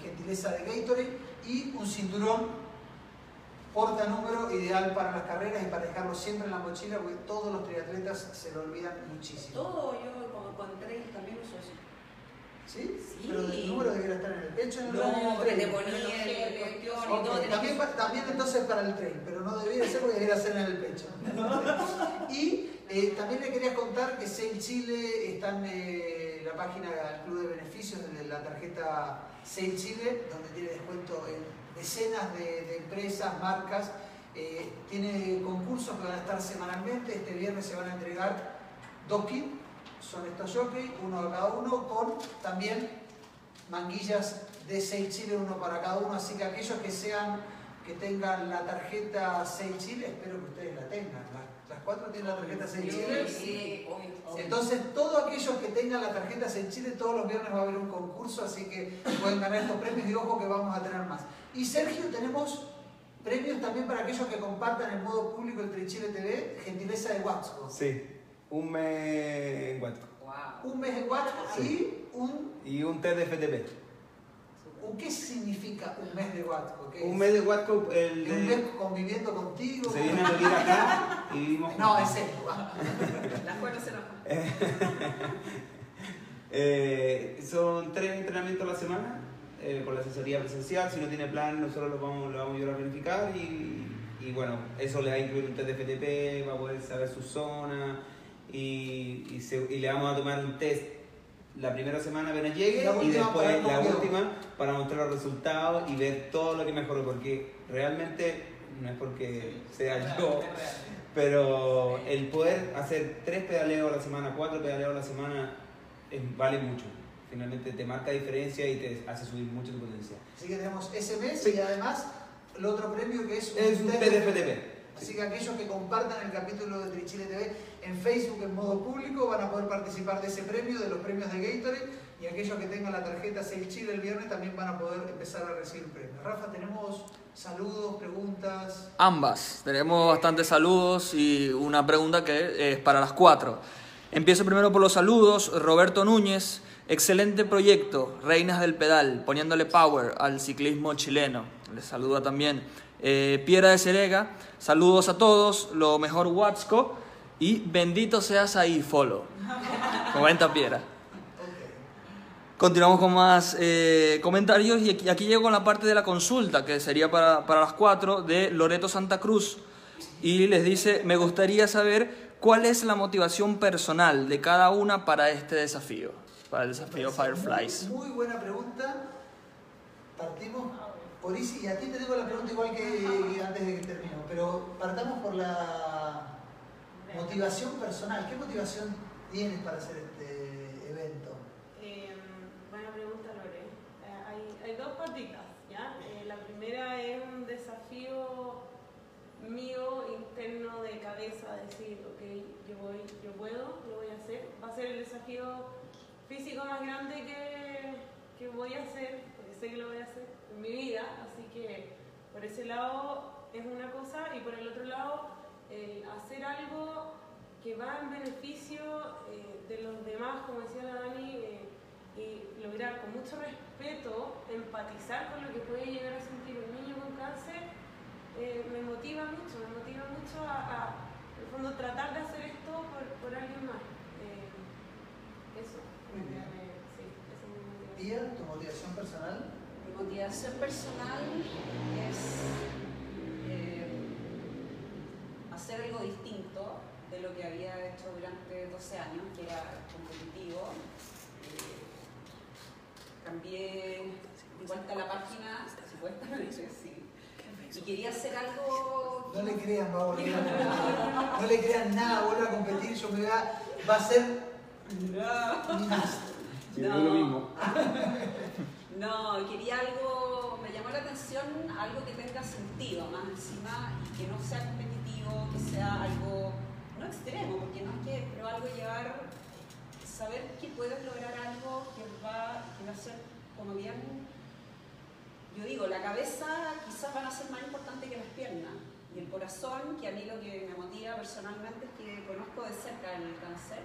gentileza de Gatorade y un cinturón porta número ideal para las carreras y para dejarlo siempre en la mochila porque todos los triatletas se lo olvidan muchísimo. Todo, yo como con. ¿Sí? Sí. Pero el número debería estar en el pecho. en el No, radio, porque te ponía el cuestión y Ok, todo. tenés también, también entonces para el tren, pero no debería ser porque debería ser en el pecho. (laughs) y eh, también le quería contar que Sail Chile está en eh, la página del Club de Beneficios de la tarjeta Sail Chile, donde tiene descuento en decenas de, de empresas, marcas. Eh, tiene concursos que van a estar semanalmente. Este viernes se van a entregar dos kits, son estos jockey, uno a cada uno, con también manguillas de 6 Chile, uno para cada uno, así que aquellos que sean, que tengan la tarjeta 6 Chile, espero que ustedes la tengan. Las, las cuatro tienen la tarjeta 6 Chile. Sí, sí, obvio. Entonces, todos aquellos que tengan la tarjeta 6 Chile, todos los viernes va a haber un concurso, así que pueden ganar estos premios y ojo que vamos a tener más. Y Sergio, tenemos premios también para aquellos que compartan en modo público el Trichile TV, gentileza de Watsco. Sí, un mes en Huatco. Wow. Un mes en Watsco y un, Y un test de FTP. un- ¿Qué significa un mes de Watsco? ¿Qué Un es? mes de Huatco, el ¿Un mes conviviendo contigo? Se viene a vivir acá y vivimos (laughs) No, (laughs) serio, va. Las cuerdas se enojan. Eh, son tres entrenamientos a la semana eh, con la asesoría presencial. Si no tiene plan, nosotros lo vamos, lo vamos a ayudar a planificar y, y bueno, eso le va a incluir un test de FTP, va a poder saber su zona y, y, se- y le vamos a tomar un test la primera semana apenas llegue y después la última para mostrar los resultados y ver todo lo que mejoró porque realmente no es porque sea yo Es pero el poder hacer tres pedaleos a la semana, cuatro pedaleos a la semana, es- vale mucho. Finalmente te marca diferencia y te hace subir mucho tu potencia. Así que tenemos ese mes y además el otro premio que es Es un test test de FTP. Así que aquellos que compartan el capítulo de Trichile TV en Facebook en modo público van a poder participar de ese premio, de los premios de Gatorade, y aquellos que tengan la tarjeta 6 Chile el viernes también van a poder empezar a recibir premios. Rafa, tenemos saludos, preguntas. Ambas. Tenemos bastantes saludos y una pregunta que es para las cuatro. Empiezo primero por los saludos. Roberto Núñez, excelente proyecto, Reinas del Pedal, poniéndole power al ciclismo chileno. Les saluda también. Eh, Piera de Serega, saludos a todos, lo mejor Watsco y bendito seas ahí, follow. Comenta Piera. Ok. Continuamos con más eh, comentarios y aquí, aquí llego con la parte de la consulta, que sería para, para las cuatro, de Loreto Santa Cruz. Y les dice, me gustaría saber cuál es la motivación personal de cada una para este desafío, para el desafío Fireflies. Muy, muy buena pregunta. Partimos Orisi, y a ti te digo la pregunta igual que antes de que termino, pero partamos por la motivación personal. ¿Qué motivación tienes para hacer este evento? Eh, buena pregunta, Lore. Eh, hay, dos patitas, ¿ya? Eh, la primera es un desafío mío interno de cabeza, decir, ok, yo, voy, yo puedo, yo voy a hacer. Va a ser el desafío físico más grande que que voy a hacer, porque sé que lo voy a hacer en mi vida, así que por ese lado es una cosa y por el otro lado hacer algo que va en beneficio eh, de los demás, como decía la Dani, eh, y lograr con mucho respeto empatizar con lo que puede llegar a sentir un niño con cáncer, eh, me motiva mucho, me motiva mucho a, en el fondo, tratar de hacer esto por, por alguien más. Eso, Muy bien. eh, sí, esa es tu motivación personal. Mi motivación personal es eh, hacer algo distinto de lo que había hecho durante 12 años, que era competitivo. Eh, cambié vuelta a la página, supuestamente (laughs) sí. Y quería hacer algo... No le crean, va a volver a competir. No le crean nada, vuelve a competir. Yo me voy a. Va a ser. (laughs) más. Sí, no es lo mismo. (laughs) No, quería algo, me llamó la atención algo que tenga sentido más encima y que no sea competitivo, que sea algo, no extremo, porque no es que, pero algo llevar, saber que puedes lograr algo que va, que va a ser como bien, yo digo, la cabeza quizás van a ser más importante que las piernas y el corazón, que a mí lo que me motiva personalmente es que conozco de cerca el cáncer,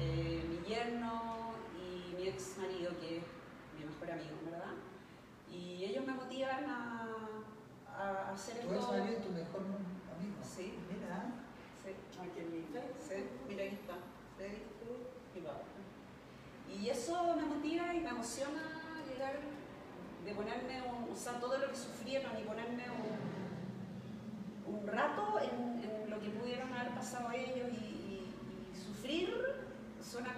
eh, mi yerno y mi ex marido, que es mi mejor amigo, ¿verdad? Y ellos me motivan a, a hacer ¿Tú eres esto. marido de tu mejor amigo? Sí. Mira. Sí, aquí en mi sí, mira ahí está. Sí, mi papá. Y eso me motiva y me emociona llegar de ponerme, un, o sea, todo lo que sufrieron y ponerme un, un rato en, en lo que pudieron haber pasado ellos y, y- y sufrir suena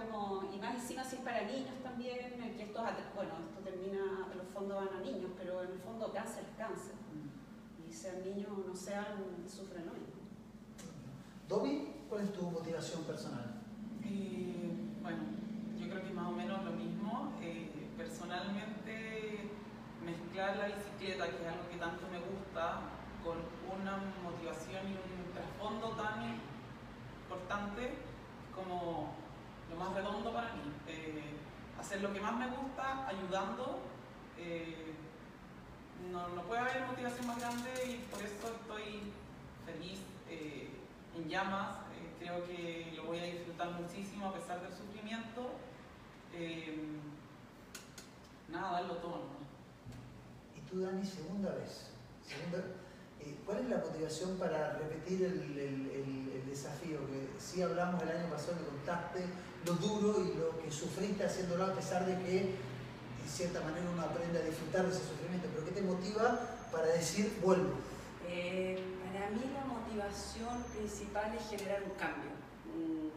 encima si es para niños también, eh, que esto, bueno, esto termina, los fondos van a niños, pero en el fondo cáncer es cáncer. Y sean niños o no sean, sufren lo mismo. Domi, ¿cuál es tu motivación personal? Eh, bueno, yo creo que más o menos lo mismo. Eh, personalmente, mezclar la bicicleta, que es algo que tanto me gusta, con una motivación y un trasfondo tan importante como lo más redondo para mí. Eh, hacer lo que más me gusta, ayudando. eh, no, no puede haber motivación más grande y por eso estoy feliz, eh, en llamas. creo que lo voy a disfrutar muchísimo a pesar del sufrimiento. Nada, darlo todo. ¿no? Y tú, Dani, segunda vez. ¿Cuál es la motivación para repetir el- el desafío? Que sí hablamos el año pasado, me contaste lo duro y lo que sufriste haciéndolo a pesar de que en cierta manera uno aprende a disfrutar de ese sufrimiento. ¿Pero qué te motiva para decir vuelvo? Eh, para mí la motivación principal es generar un cambio, un,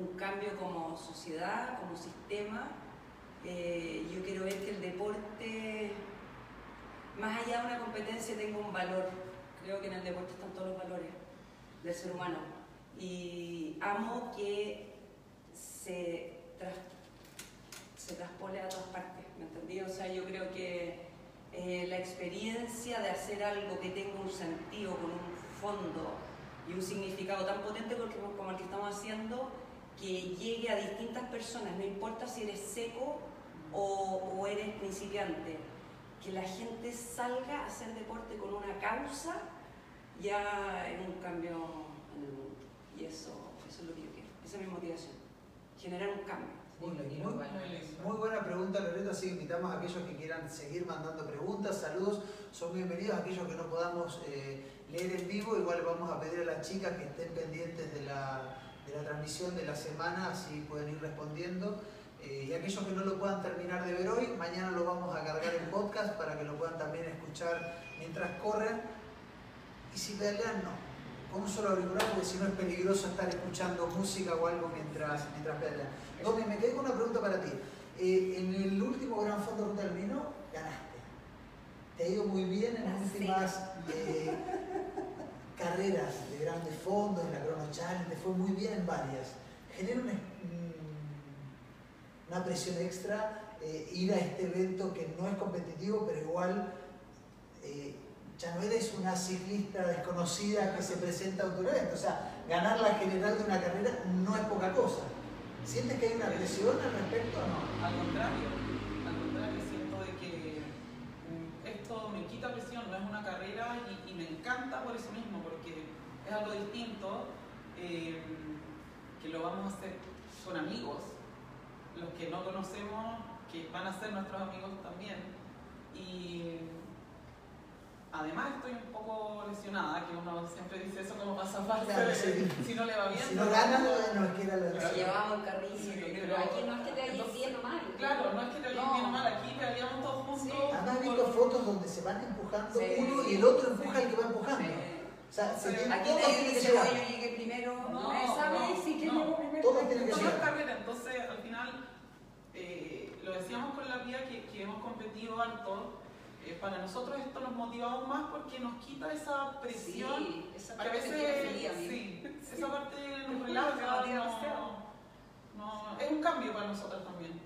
un cambio como sociedad, como sistema. Eh, yo quiero ver que el deporte, más allá de una competencia, tenga un valor. Creo que en el deporte están todos los valores del ser humano. Y amo que se, tras- se a todas partes, ¿me entendí? O sea, yo creo que eh, la experiencia de hacer algo que tenga un sentido, con un fondo y un significado tan potente como el que estamos haciendo, que llegue a distintas personas, no importa si eres seco o, o eres principiante, que la gente salga a hacer deporte con una causa, ya es un cambio en el mundo. Y eso, eso es lo que yo quiero, esa es mi motivación, generar un cambio. Muy, muy- muy buena pregunta, Loreto. Así que invitamos a aquellos que quieran seguir mandando preguntas, saludos. Son bienvenidos aquellos que no podamos eh, leer en vivo. Igual vamos a pedir a las chicas que estén pendientes de la, de la transmisión de la semana, así pueden ir respondiendo. Eh, y aquellos que no lo puedan terminar de ver hoy, mañana lo vamos a cargar en podcast para que lo puedan también escuchar mientras corren. Y si pedalean, no. Con un solo auricular, porque si no es peligroso estar escuchando música o algo mientras, mientras pedalean. Domi, me quedé con una pregunta para ti. Eh, en el último Gran Fondo Ruta del Vino, ganaste. Te ha ido muy bien en las Sí. últimas eh, carreras de grandes fondos, en la Chrono Challenge, te fue muy bien en varias. Genera una, mm, una presión extra eh, ir a este evento que no es competitivo, pero igual eh, ya no eres una ciclista desconocida que se presenta a otro evento. O sea, ganar la general de una carrera no es poca cosa. ¿Sientes que hay una presión al respecto o no? Al contrario, al contrario, siento de que mm, esto me quita presión, no es una carrera y, y me encanta por eso mismo, porque es algo distinto, eh, que lo vamos a hacer con amigos, los que no conocemos, que van a ser nuestros amigos también. Y además estoy un poco lesionada, que uno siempre dice eso como pasa fácil, Claro, sí. (laughs) si no le va bien. Si no ganas, no es que era la lesión. llevábamos el carril. Sí, Pero pero- aquí no es que te vayas bien o mal. Claro, no es que te vayas No. bien o mal, aquí te vayamos todos juntos. Sí. Además he por- visto fotos donde se van empujando Sí. uno y el otro empuja al que va empujando. Sí. O sea, se Sí. tiene- Aquí todos tienen que llegar. "Oye, yo llegué primero. No, Nadie sabe no, si quién no. llegó primero. Todos tienen que llegar. carrera, entonces al final eh, lo decíamos con la vida que, que hemos competido harto. Eh, para nosotros esto nos motiva aún más porque nos quita esa presión. Sí, esa que a parte veces, a mí. sí, esa parte nos relaja, no- demasiado. no- es un cambio para nosotros también.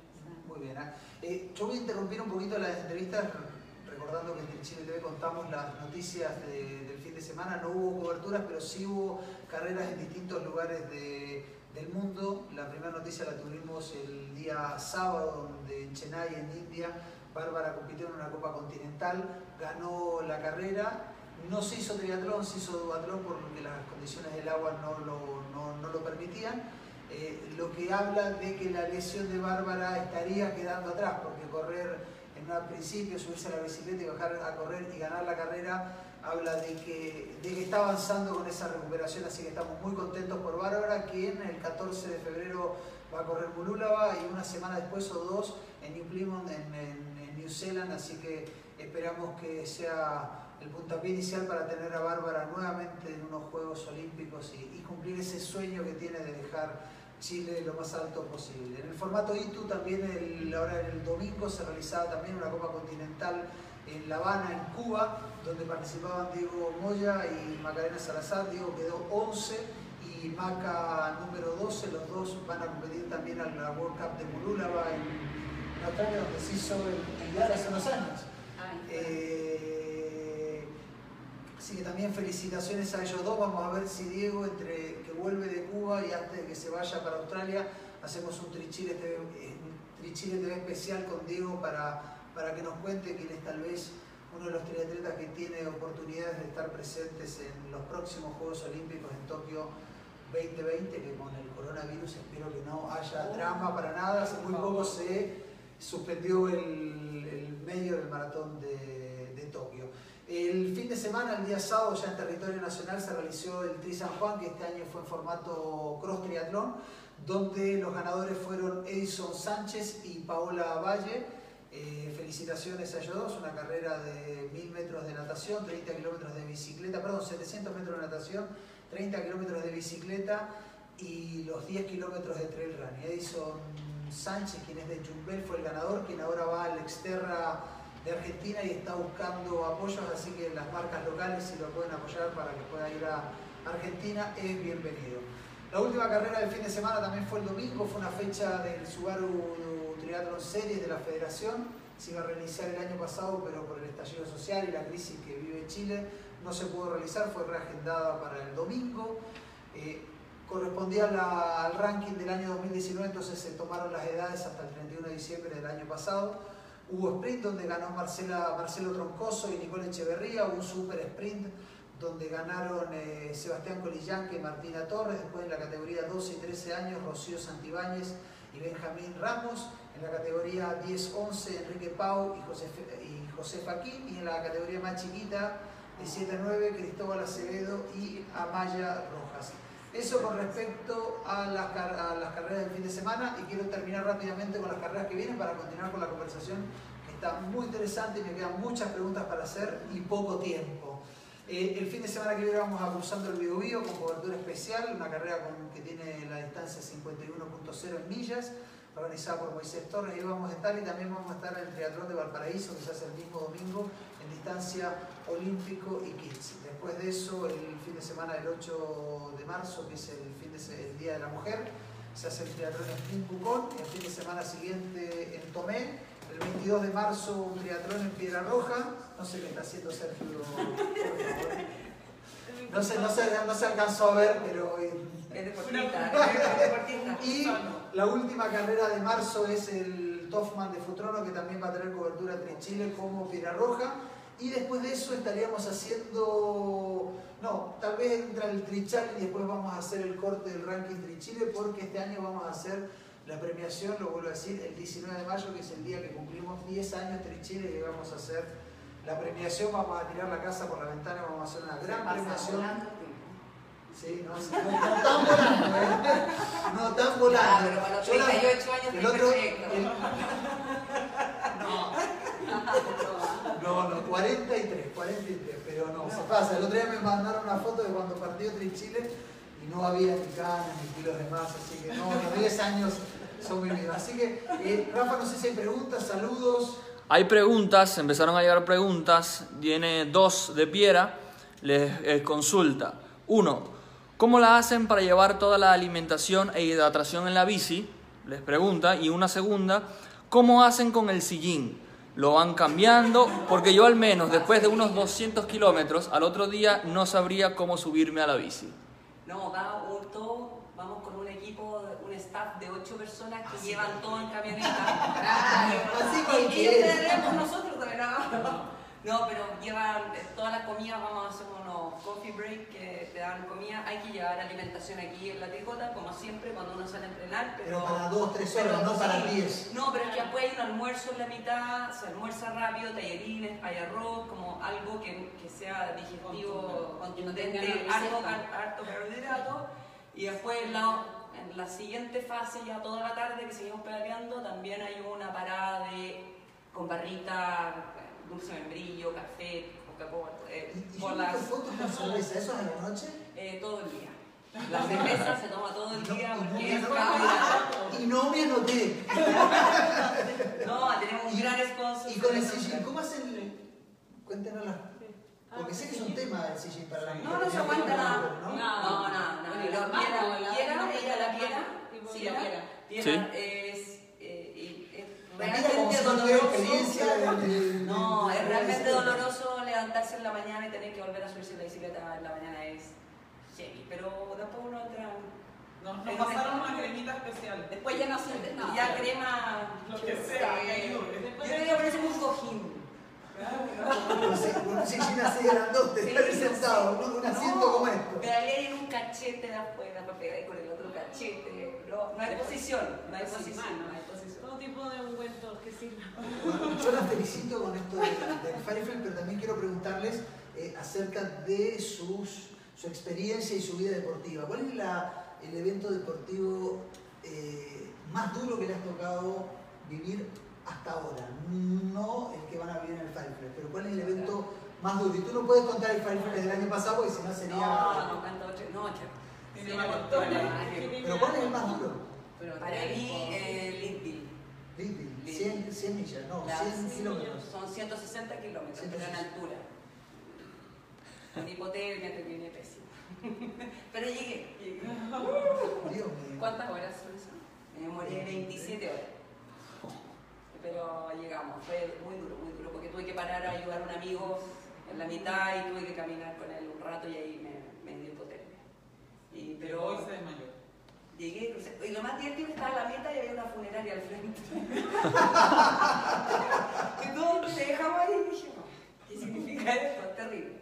Muy bien. ¿ah? Eh, yo voy a interrumpir un poquito las entrevistas re- recordando que en Chile TV contamos las noticias de- del fin de semana. No hubo coberturas, pero sí hubo carreras en distintos lugares de- del mundo. La primera noticia la tuvimos el día sábado, donde en Chennai, en India, Bárbara compitió en una Copa Continental, ganó la carrera. No se hizo triatlón, se hizo duatlón porque las condiciones del agua no lo, no- no lo permitían. Eh, lo que habla de que la lesión de Bárbara estaría quedando atrás, porque correr en un principio, subirse a la bicicleta y bajar a correr y ganar la carrera, habla de que, de que está avanzando con esa recuperación, así que estamos muy contentos por Bárbara, quien el 14 de febrero va a correr Mulúlava y una semana después o dos en New Plymouth, en, Así que esperamos que sea el puntapié inicial para tener a Bárbara nuevamente en unos Juegos Olímpicos y, cumplir ese sueño que tiene de dejar Chile lo más alto posible. En el formato ITU también el, ahora el domingo se realizaba también una Copa Continental en La Habana, en Cuba, donde participaban Diego Moya y Macarena Salazar. Diego quedó 11 y Maca número 12. Los dos van a competir también a la World Cup de Mulúlava Australia, donde se hizo el Mundial hace unos años. Eh, así que también felicitaciones a ellos dos. Vamos a ver si Diego, entre que vuelve de Cuba y antes de que se vaya para Australia, hacemos un Trichile TV, eh, un Trichile TV especial con Diego para, para que nos cuente quién es tal vez uno de los triatletas que tiene oportunidades de estar presentes en los próximos Juegos Olímpicos en Tokio 2020, que con el coronavirus espero que no haya drama para nada. Hace muy poco se suspendió el, medio del maratón de, de Tokio. El fin de semana, el día sábado, ya en territorio nacional, se realizó el Tri San Juan, que este año fue en formato cross triatlón, donde los ganadores fueron Edison Sánchez y Paola Valle. Eh, felicitaciones a ellos dos, una carrera de 1000 metros de natación, 30 kilómetros de bicicleta, perdón, 700 metros de natación, 30 kilómetros de bicicleta y los 10 kilómetros de trail run. Edison Sánchez, quien es de Jumbel, fue el ganador, quien ahora va al Exterra de Argentina y está buscando apoyos, así que las marcas locales, si lo pueden apoyar para que pueda ir a Argentina, es bienvenido. La última carrera del fin de semana también fue el domingo, fue una fecha del Subaru Triathlon Series de la Federación. Se iba a realizar el año pasado, pero por el estallido social y la crisis que vive Chile, no se pudo realizar, fue reagendada para el domingo. Eh, correspondía al ranking del año 2019, entonces se tomaron las edades hasta el 31 de diciembre del año pasado. Hubo sprint donde ganó Marcela, Marcelo Troncoso y Nicole Echeverría, un super sprint donde ganaron eh, Sebastián Colillanque y Martina Torres, después en la categoría 12 y 13 años Rocío Santibáñez y Benjamín Ramos, en la categoría 10-11 Enrique Pau y José, y José Faquín, y en la categoría más chiquita de 7-9 Cristóbal Acevedo y Amaya Rojas. Eso con respecto a las, carreras del fin de semana y quiero terminar rápidamente con las carreras que vienen para continuar con la conversación que está muy interesante y me quedan muchas preguntas para hacer y poco tiempo. Eh, el fin de semana que viene vamos a cruzando el Biobío con cobertura especial, una carrera que tiene la distancia 51.0 en millas, organizada por Moisés Torres, y ahí vamos a estar y también vamos a estar en el Triatlón de Valparaíso, que se hace el mismo domingo en distancia olímpico y kids. Después de eso, el fin de semana del 8 de marzo, que es el, fin de el Día de la Mujer, se hace el triatlón en Pucón, y el fin de semana siguiente en Tomé, el 22 de marzo un triatlón en Piedra Roja, No sé qué está haciendo Sergio. por favor. No sé, no se, no se alcanzó a ver, pero... eh, Es deportista, es deportista. Y la última carrera de marzo es el Toffman de Futrono, que también va a tener cobertura entre Chile como Piedra Roja. Y después de eso estaríamos haciendo. No, tal vez entra el Trichal y después vamos a hacer el corte del ranking Trichile, porque este año vamos a hacer la premiación, lo vuelvo a decir, el 19 de mayo, que es el día que cumplimos 10 años Trichile y vamos a hacer la premiación. Vamos a tirar la casa por la ventana, vamos a hacer una gran premiación. Sí, no, no, no tan volando, ¿eh? No tan volando. Ah, pero para los Yo la- 38 años el otro, el- no, no, 43, 43, pero no, se pasa. El otro día me mandaron una foto de cuando partió Tri Chile y no había ni canas ni kilos de más, así que no, los 10 años son vividos. Así que, eh, Rafa, no sé si hay preguntas, saludos. Hay preguntas, empezaron a llegar preguntas. Tiene dos de Piera. Les eh, consulta. Uno, ¿cómo la hacen para llevar toda la alimentación e hidratación en la bici? Les pregunta. Y una segunda, ¿cómo hacen con el sillín? ¿Lo van cambiando? Porque yo al menos después de unos 200 kilómetros, al otro día no sabría cómo subirme a la bici. No, va un todo, vamos con un equipo, un staff de ocho personas que llevan todo en camioneta. (laughs) Así y cualquiera. tenemos nosotros no. Pero llevan todas las comidas, vamos a hacer unos coffee break que te dan comida. Hay que llevar alimentación aquí en la tricota, como siempre, cuando uno sale a entrenar. Pero, Pero para dos, tres horas, pero no para sí. diez. No, pero es que después hay un almuerzo en la mitad, se almuerza rápido, tallerines, hay arroz, como algo que, que sea digestivo, contundente, tenga harto, carbohidrato. Y después en la, en la siguiente fase, ya toda la tarde que seguimos pedaleando, también hay una parada de, con barrita, dulce de membrillo, café, Coca-Cola, eh, Y, bolas, busco fotos con cerveza, ¿eso es en la noche? eh, todo el día. La cerveza se toma todo el No, día y no porque me es. Y no me anoté. (laughs) No, tenemos un gran sponsor. Y con el sillín, ¿cómo hacen? Cuéntenos la... Porque sé que es un tema el sillín para la No, no se aguanta nada. ¿no? No, no, no. No, ella la piedra. tipo Sí, la la es como realmente no tuviera doloroso. de- No, es realmente de- doloroso levantarse en la mañana y tener que volver a subirse a la bicicleta en la mañana es heavy. Pero después uno entra. Nos, nos pasaron una cremita especial. Después ya no sientes nada. Ya crema. Lo que sea. Yo creo que un cojín. Un si- Un sillín así grandote, Sí, (laughs) estar sentado, ¿no? un asiento como esto. Pedalear en un cachete de afuera para pegar con el otro cachete. No, no hay posición, no hay posición, no hay tipo de ungüentos que sirvan. Bueno, yo las felicito con esto del, del Firefly, pero también quiero preguntarles eh, acerca de sus, su experiencia y su vida deportiva. ¿Cuál es la- el evento deportivo eh, más duro que le has tocado vivir hasta ahora? No el que van a vivir en el Firefly, pero ¿cuál es el evento más duro? Y tú no puedes contar el Firefly del año pasado porque si no sería... No, no cuento ocho, no. Tiene Sí, una no, historia. no, Pero ¿cuál es el más duro? Pero para mí, eh, Lintville. Lidl, 100, 100 millas, no, Las 100 kilómetros. Son 160 kilómetros, pero en 160. altura. Con hipotermia terminé pésimo. (laughs) Pero llegué, llegué. Dios mío. ¿Cuántas horas son eso? Me morí 27 horas. Pero llegamos, fue muy duro, muy duro, porque tuve que parar a ayudar a un amigo en la mitad y tuve que caminar con él un rato y ahí me, me dio hipotermia. Y, Pero pero hoy se desmayó. Llegué, crucé. Y lo más divertido estaba a la meta y había una funeraria al frente. (laughs) y todo te dejamos ahí y dije, no, ¿qué significa esto? Es terrible.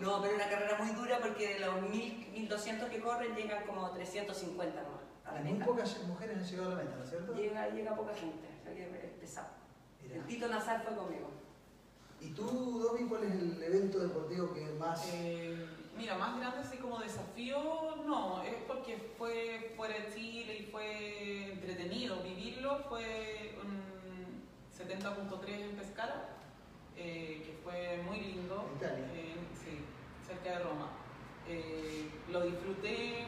No, pero una carrera muy dura porque de los 1000, 1200 que corren llegan como 350 nomás a la Muy meta. pocas mujeres han llegado a la meta, ¿no es cierto? Llega, llega poca gente, o sea que es pesado. Mira. El Tito Nazar fue conmigo. ¿Y tú, Domi, cuál es el evento deportivo que más... Eh, mira, más grande así como desafío, no, es porque fue fuera de Chile y fue entretenido vivirlo, fue un 70.3 en Pescara, eh, que fue muy lindo, Italia. eh, sí, cerca de Roma. Eh, lo disfruté,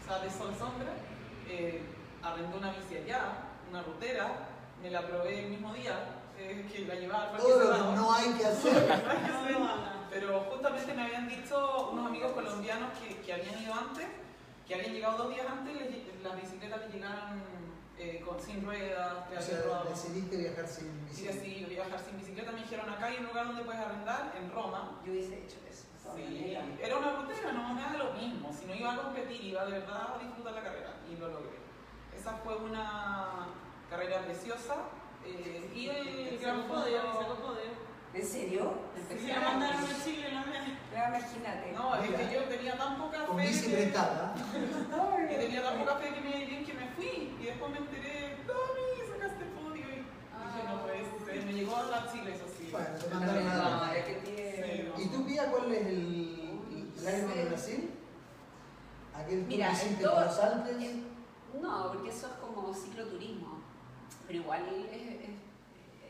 o sea, de sol a sombra, eh, arrendé una bici allá, una rutera, me la probé el mismo día, que la llevaba al Todo lo que no hay que hacer. (laughs) No, no, no. Pero justamente me habían dicho unos amigos colombianos que, que habían ido antes, que habían llegado dos días antes, les- las bicicletas les llegaron eh, con, sin ruedas, que O sea, rodado. decidiste viajar sin bicicleta. decidí viajar sin bicicleta. Me dijeron acá hay un lugar donde puedes arrendar, en Roma. Yo hubiese hecho eso. Sí, era una rutina, no me da lo mismo. Si no iba a competir, iba de verdad a disfrutar la carrera y lo logré. Esa fue una carrera preciosa. eh, y el Y sacó podio, y sacó podio. ¿En serio? Se la mandaron a Chile la. Pero imagínate. No, es que yo tenía tan poca Con fe. que-. Y (laughs) tenía tan poca fe que me bien que me fui. Y después me enteré, Dani, sacaste podio. Y dije, no puede ser. Me llegó a la Chile, eso sí. Bueno, te mandaron nada. ¿Y tú, Pía, cuál es el, el de Brasil? Aquel que Mira, en hiciste los Alpes. en- No, porque eso es como cicloturismo. Pero igual es, es-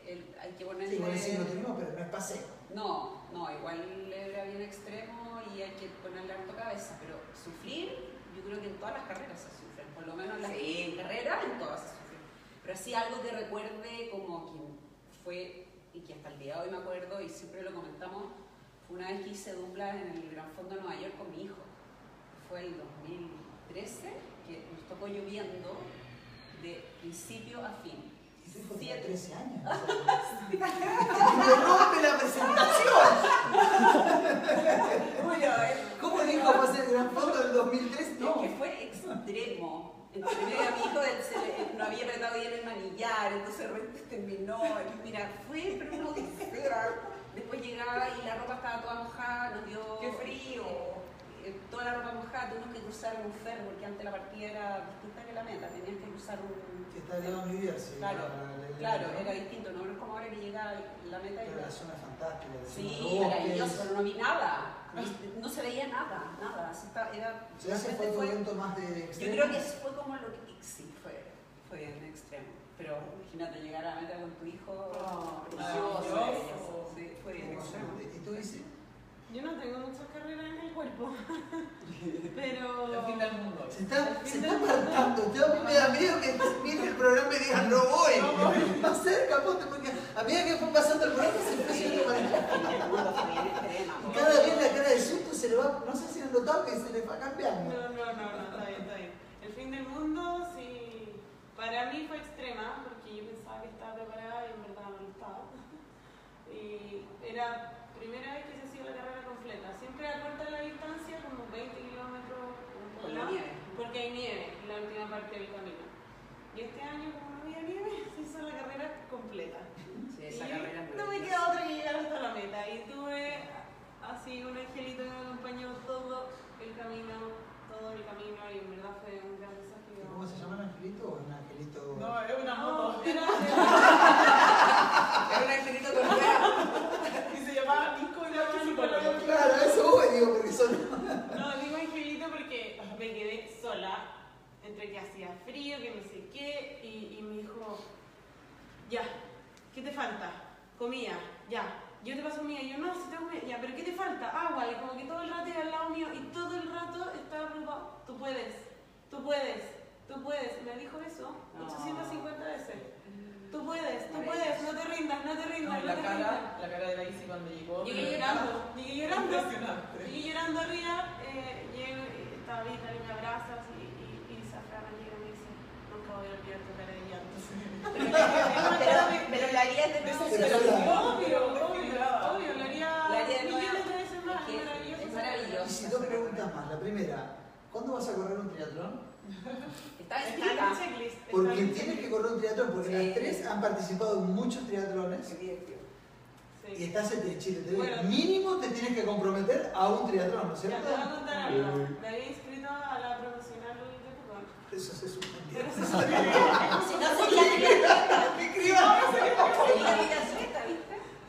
el- hay que ponerle... Sí, igual es pero no es paseo. No, no, igual era bien extremo y hay que ponerle harto cabeza, pero sufrir, yo creo que en todas las carreras se sufren, por lo menos en las Sí. carreras en todas se sufren. Pero así algo que recuerde como quien fue, y que hasta el día de hoy me acuerdo y siempre lo comentamos, fue una vez que hice dupla en el Gran Fondo de Nueva York con mi hijo. Fue el 2013, que nos tocó lloviendo de principio a fin. Y tu hijo tiene Siete- 13 años. (laughs) me rompe la presentación. ¿Cómo va a ser el gran fondo del 2003? Es No. que fue extremo. Medio a mi hijo le- no había apretado bien el manillar, entonces terminó. Mira, fue pero odisea. Después llegaba y la ropa estaba toda mojada, nos dio. ¡Qué frío! Eh, toda la ropa mojada, tuvimos que cruzar un ferro porque antes la partida era distinta que la meta, tenías que cruzar un. Que está a New Jersey. Claro, la- la- la- claro, la- era distinto, no es como ahora que llega la meta ya. la zona fantástica. Sí, maravilloso, no vi nada. No se veía nada, nada. Así está- era, ¿Se hace fue tu evento más de yo extremo? creo que fue como lo que sí, fue, fue en extremo. Pero imagínate llegar a la meta con tu hijo, Oh, precioso, maravilloso. maravilloso. Sí, fue bien extremo. ¿Y tú dices? Yo no tengo muchas carreras en el cuerpo. (laughs) El Pero. fin del mundo. Se está, se está apartando. Yo a mí me da (laughs) miedo que mire el programa y digan no voy. (laughs) Más cerca, ponte, porque a medida que fue pasando el programa se. El mundo fue bien extrema. Y cada vez la cara de susto se le va, no sé si han notado que se le va cambiando. No, no, no, no, está bien, está bien. El fin del mundo, sí. Para mí fue extrema, porque yo pensaba que estaba preparada y en verdad no lo estaba. Y era primera vez que se hacía la carrera completa. Siempre acorta la distancia, como 20 kilómetros Con la nieve. porque hay nieve en la última parte del camino. Y este año, como no había nieve, (laughs) se hizo la carrera completa. Sí, esa Y carrera no me queda otra que llegar hasta la meta. Y tuve así un angelito que me acompañó todo el camino, todo el camino, y en verdad fue un gran desafío. ¿Cómo se llama el angelito o un angelito? No, es una No, moto. era, (laughs) Era un angelito con (laughs) ruedas. Y se era. Claro, eso voy, digo, porque son. no, digo angelito porque me quedé sola, entre que hacía frío, que no sé qué, y, y me dijo, ya, ¿qué te falta? Comida, ya. Yo te paso comida, y yo no, si tengo comida, ya, pero ¿qué te falta? Agua, y como que todo el rato iba al lado mío, y todo el rato estaba preocupado, tú puedes, tú puedes, tú puedes. Me dijo eso No. 850 veces. Tú puedes, tú puedes, no te rindas, no te rindas, y no, la te cara, rindas. la cara de la Isi cuando llegó. Llegué llorando, llegué llorando. Llegué llorando arriba, eh, llego y estaba y me abraza así, y, y Zafrana llega y me dice, nunca voy a olvidar tu cara de llanto. (laughs) Pero, pero la haría de nuevo. Obvio, obvio, obvio, lo haría La haría millones de veces más, Es que maravilloso. es maravilloso. Y si dos preguntas más. La primera, ¿cuándo vas a correr un triatlón? (laughs) Está escrita. el checklist. está Porque tienes que correr un triatlón, porque Sí. las tres han participado en muchos triatlones. Divertido. Y Sí. estás en Chile TV. Bueno. Mínimo te tienes que comprometer a un triatlón, ¿no es cierto? te voy a contar algo. Me había inscrito a la promocional de. Eso se suspendió. Pero (laughs) se Si no sería triatleta. (laughs) (laughs) ¿Qué ¿viste?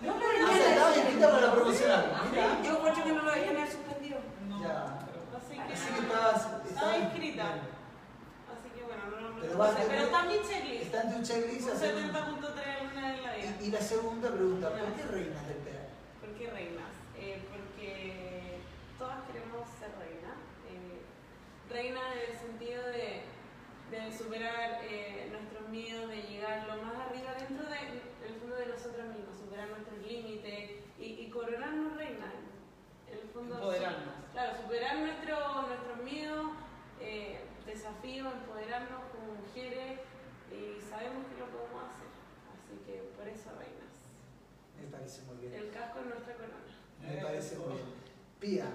No, no, o sea, estaba inscrita para la promocional. Mira. Yo encuentro que no lo deberían haber suspendido. No, Ya. Así que, Así que estabas. estaba inscrita. Así que bueno, no, no, Pero sé, a pero tener- está en mi checklist. Está en tu checklist Un hacer un- 70.3 alguna vez en la vida. y, y la segunda pregunta, ¿por qué reinas del pedal? ¿Por qué reinas? Eh, porque todas queremos ser reinas. Eh, reina en el sentido de, de superar eh, nuestros miedos, de llegar lo más arriba dentro de, el fondo de nosotros mismos, superar nuestros límites y, y coronarnos reinas. En el fondo, Empoderarnos. Claro, superar nuestro, nuestros miedos, eh, desafíos, empoderarnos como mujeres, que por eso reinas. Me parece muy bien. El casco es nuestra corona. Me parece muy bien. Pía,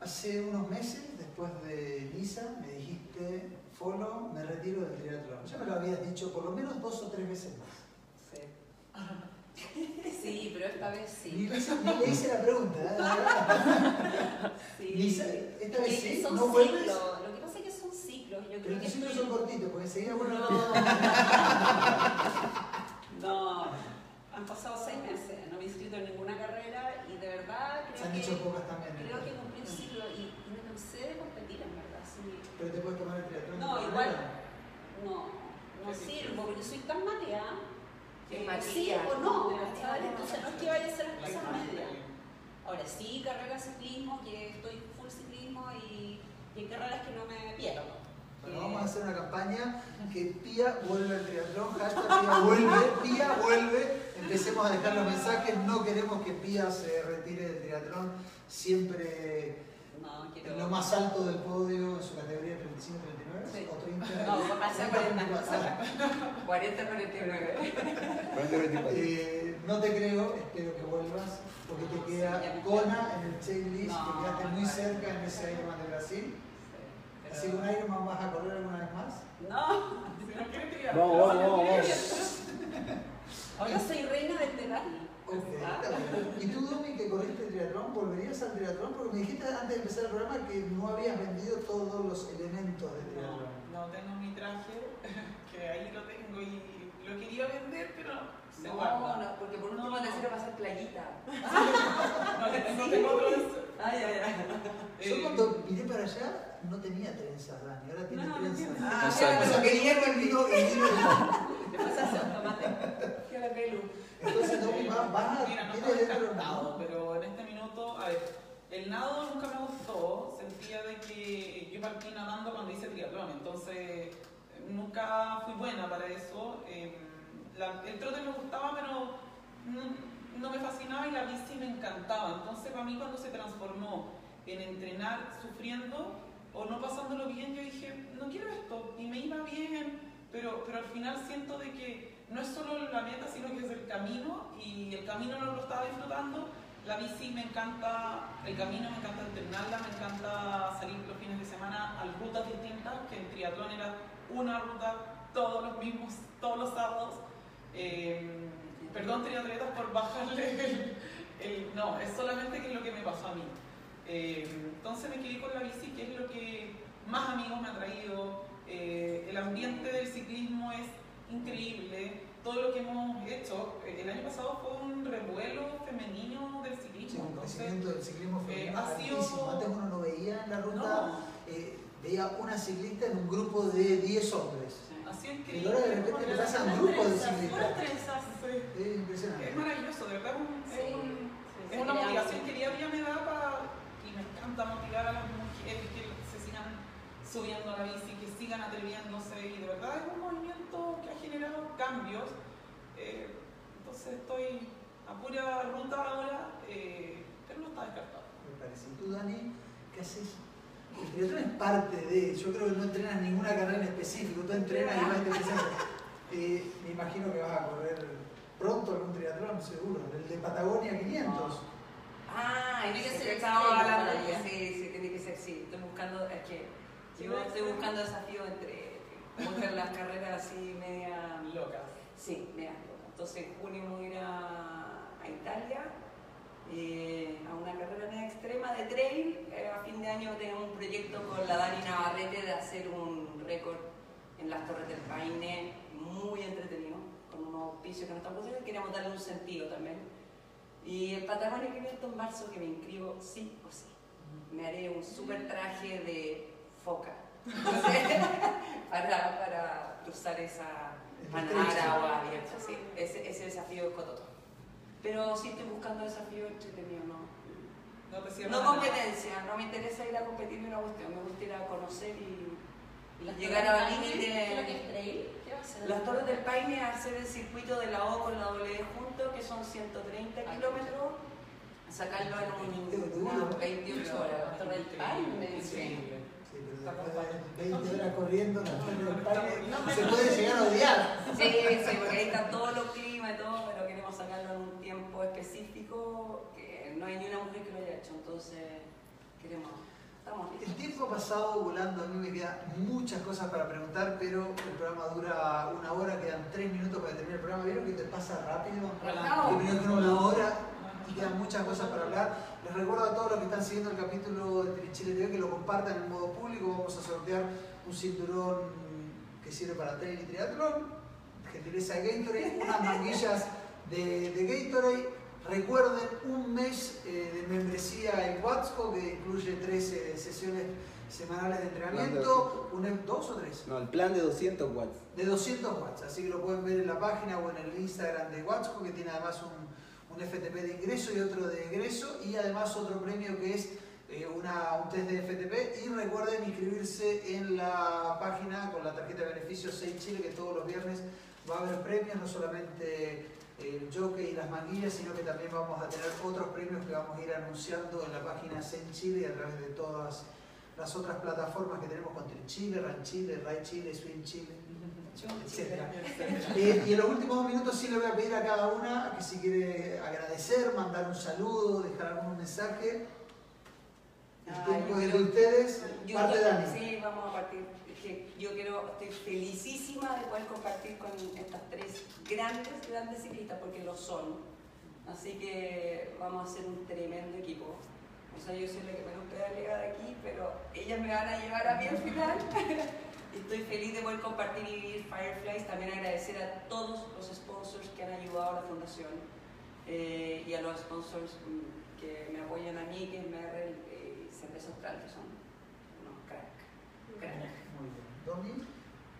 hace unos meses, después de Niza, me dijiste, Folo, me retiro del triatlón. Ya me lo habías dicho por lo menos dos o tres veces más. Sí. (laughs) Sí, pero esta vez Ni, sí. le hice- ni le hice la pregunta. ¿eh? (laughs) Sí. Lisa, esta vez Que sí, no vuelves. Lo que que son ciclos. Yo Pero creo que ciclos estoy- son cortitos, porque enseguida bueno. (laughs) No, han pasado seis meses, no me he inscrito en ninguna carrera y de verdad Se creo han que, hecho pocas también. creo que cumplí un ciclo y, y me cansé de competir en verdad. sí. Pero te puedes tomar el triatlón. No, de igual manera. no, no sirvo porque soy tan matea Qué que sí o no. ¿cachai? Entonces no es que vaya a ser La esa hija media. de- Ahora sí, carrera de ciclismo, que estoy full ciclismo y, y hay carreras que no me pierdo. Bueno, Que- vamos a hacer una campaña que Pía vuelve al triatlón, hashtag Pía vuelve, Pía vuelve. Empecemos a dejar los mensajes, no queremos que Pía se retire del triatlón, siempre No, quiero... en lo más alto del podio en su categoría 35-39 Sí. o 30. No, pasar 40. 40, 49. Eh, no te creo, espero que vuelvas, porque te queda Kona en el checklist, No, te quedaste muy cerca en ese Ironman de Brasil. Que un Ironman vas a correr alguna vez más. No, Si no quiere tirar. Vamos, vamos, vamos, vamos. (laughs) ahora soy reina del bien. ¿Y tú, Domi, que corriste triatlón, volverías al triatlón? Porque me dijiste antes de empezar el programa que no habías vendido todos los elementos del triatlón. no tengo mi traje, (laughs) que ahí lo tengo y lo quería vender, pero se No, guarda. no, porque por último No. sirve para hacer playita. (laughs) No, no tengo otro de esos. Ay, ay, ay. Yo Eh, cuando miré para allá no tenía trenzas, Dani, ahora tiene No, no trenzas. tiene. Ah, Exacto. O sea, que viene el vino, el vino. Hace (laughs) tomate. Qué la pelu. Entonces, Domi, vas, vas a. Mira, no ¿Tienes estaba dentro del encantado, nado? pero en este minuto, a ver, el nado nunca me gustó, sentía de que yo partí nadando cuando hice triatlón, entonces nunca fui buena para eso. eh, la- el trote me gustaba, pero no, no me fascinaba y la bici me encantaba. Entonces, para mí, cuando se transformó en entrenar sufriendo o no pasándolo bien, yo dije, no quiero esto, y me iba bien, pero, pero al final siento de que no es solo la meta, sino que es el camino, y el camino no lo estaba disfrutando. La bici me encanta, el camino me encanta entrenarla, me encanta salir los fines de semana a rutas distintas, que el triatlón era una ruta, todos los mismos, todos los sábados. Eh, perdón, triatletas, por bajarle el- No, es solamente que es lo que me pasó a mí. Eh, entonces me quedé con la bici, que es lo que más amigos me ha traído. Eh, el ambiente del ciclismo es increíble. Todo lo que hemos hecho, eh, el año pasado fue un revuelo femenino del Sí, ciclismo. un Entonces, crecimiento del ciclismo femenino ha sido-. Antes uno no veía en la ruta, no, eh, veía una ciclista en un grupo de 10 hombres. así es Y ahora de repente te pasan grupos de ciclistas. trenzas. Es impresionante. Es maravilloso, de verdad. Es, un- es Sí. un- Sí, es una motivación que día a día me da para. Encanta motivar a las mujeres que se sigan subiendo a la bici, que sigan atreviéndose. Y de verdad es un movimiento que ha generado cambios. Eh, entonces estoy a pura ruta ahora, eh, pero no está descartado. Me parece. ¿Y tú, Dani, qué haces? El triatlón es parte de. Yo creo que no entrenas ninguna carrera en específico, tú entrenas y vas presentas. (laughs) Eh, me imagino que vas a correr pronto algún triatlón, seguro. El de Patagonia 500. Ah, Tiene que ese ser que estaba hablando. Sí, sí, tiene que ser, sí. Estoy buscando, es que Sí, yo no, estoy buscando desafío entre buscar las carreras así media, Locas. sí, media locas. Entonces en junio voy a ir a, a Italia eh, a una carrera media extrema de trail. Eh, a fin de año tenemos un proyecto con la Dani Navarrete de hacer un récord en las Torres del Paine, muy entretenido, con unos auspicios que no están posibles. Queríamos darle un sentido también. Y el Patagonia 500 en marzo que me inscribo sí o sí. Me haré un super traje de foca (laughs) para, para cruzar esa manara o abierta. Sí, ese, ese desafío es cototo. Pero sí estoy buscando desafío entretenido, ¿no? No No nada. competencia, no me interesa ir a competir ni una cuestión, me gusta ir a conocer y ¿Y llegar Paine? límite. ¿Qué es lo que es trail? Las Torres del Paine hacer el circuito de la O con la W junto, que son 130 kilómetros, sacarlo en un unas 28 horas. Las Torres del Paine, sí. 20 pues, horas corriendo las Torres del Paine, se puede llegar a odiar. Sí, sí, porque ahí está todos los climas y todo, pero queremos sacarlo en un tiempo específico, que no hay ni una mujer que lo haya hecho, entonces queremos ha pasado volando, a mí me quedan muchas cosas para preguntar, pero el programa dura una hora, quedan tres minutos para terminar el programa. ¿Vieron que te pasa rápido? Terminó con una hora y quedan muchas cosas para hablar. Les recuerdo a todos los que están siguiendo el capítulo de Chile TV que lo compartan en modo público. Vamos a sortear un cinturón que sirve para trail y triatlón, gentileza de Gatorade, unas manguillas de, de Gatorade. Recuerden un mes eh, de membresía en Watsco que incluye tres eh, sesiones semanales de entrenamiento, un, dos o tres No, el plan de 200 watts. de 200 watts, así que lo pueden ver en la página o en el Instagram de Watsco, que tiene además un, un FTP de ingreso y otro de egreso, y además otro premio que es eh, una, un test de FTP. Y recuerden inscribirse en la página con la tarjeta de beneficios 6 Chile, que todos los viernes va a haber premios, no solamente el jockey y las manguillas, sino que también vamos a tener otros premios que vamos a ir anunciando en la página Zen Chile y a través de todas las otras plataformas que tenemos con Chile, Ran Chile, Rai Chile, Swing Chile, (laughs) etcétera. (laughs) Eh, y en los últimos dos minutos sí le voy a pedir a cada una que si quiere agradecer, mandar un saludo, dejar algún mensaje. El tiempo es de ustedes. Yo Parte Dani. Sí, vamos a partir. Que yo quiero, estoy felicísima de poder compartir con estas tres grandes, grandes ciclistas, porque lo son. Así que vamos a ser un tremendo equipo. O sea, yo soy la que menos pedalea de aquí, pero ellas me van a llevar a mí al final. (laughs) Estoy feliz de poder compartir y vivir Fireflies. También agradecer a todos los sponsors que han ayudado a la fundación eh, y a los sponsors mm, que me apoyan a mí, que es Merrell eh, Cerveza Austral, que son unos crack. crack.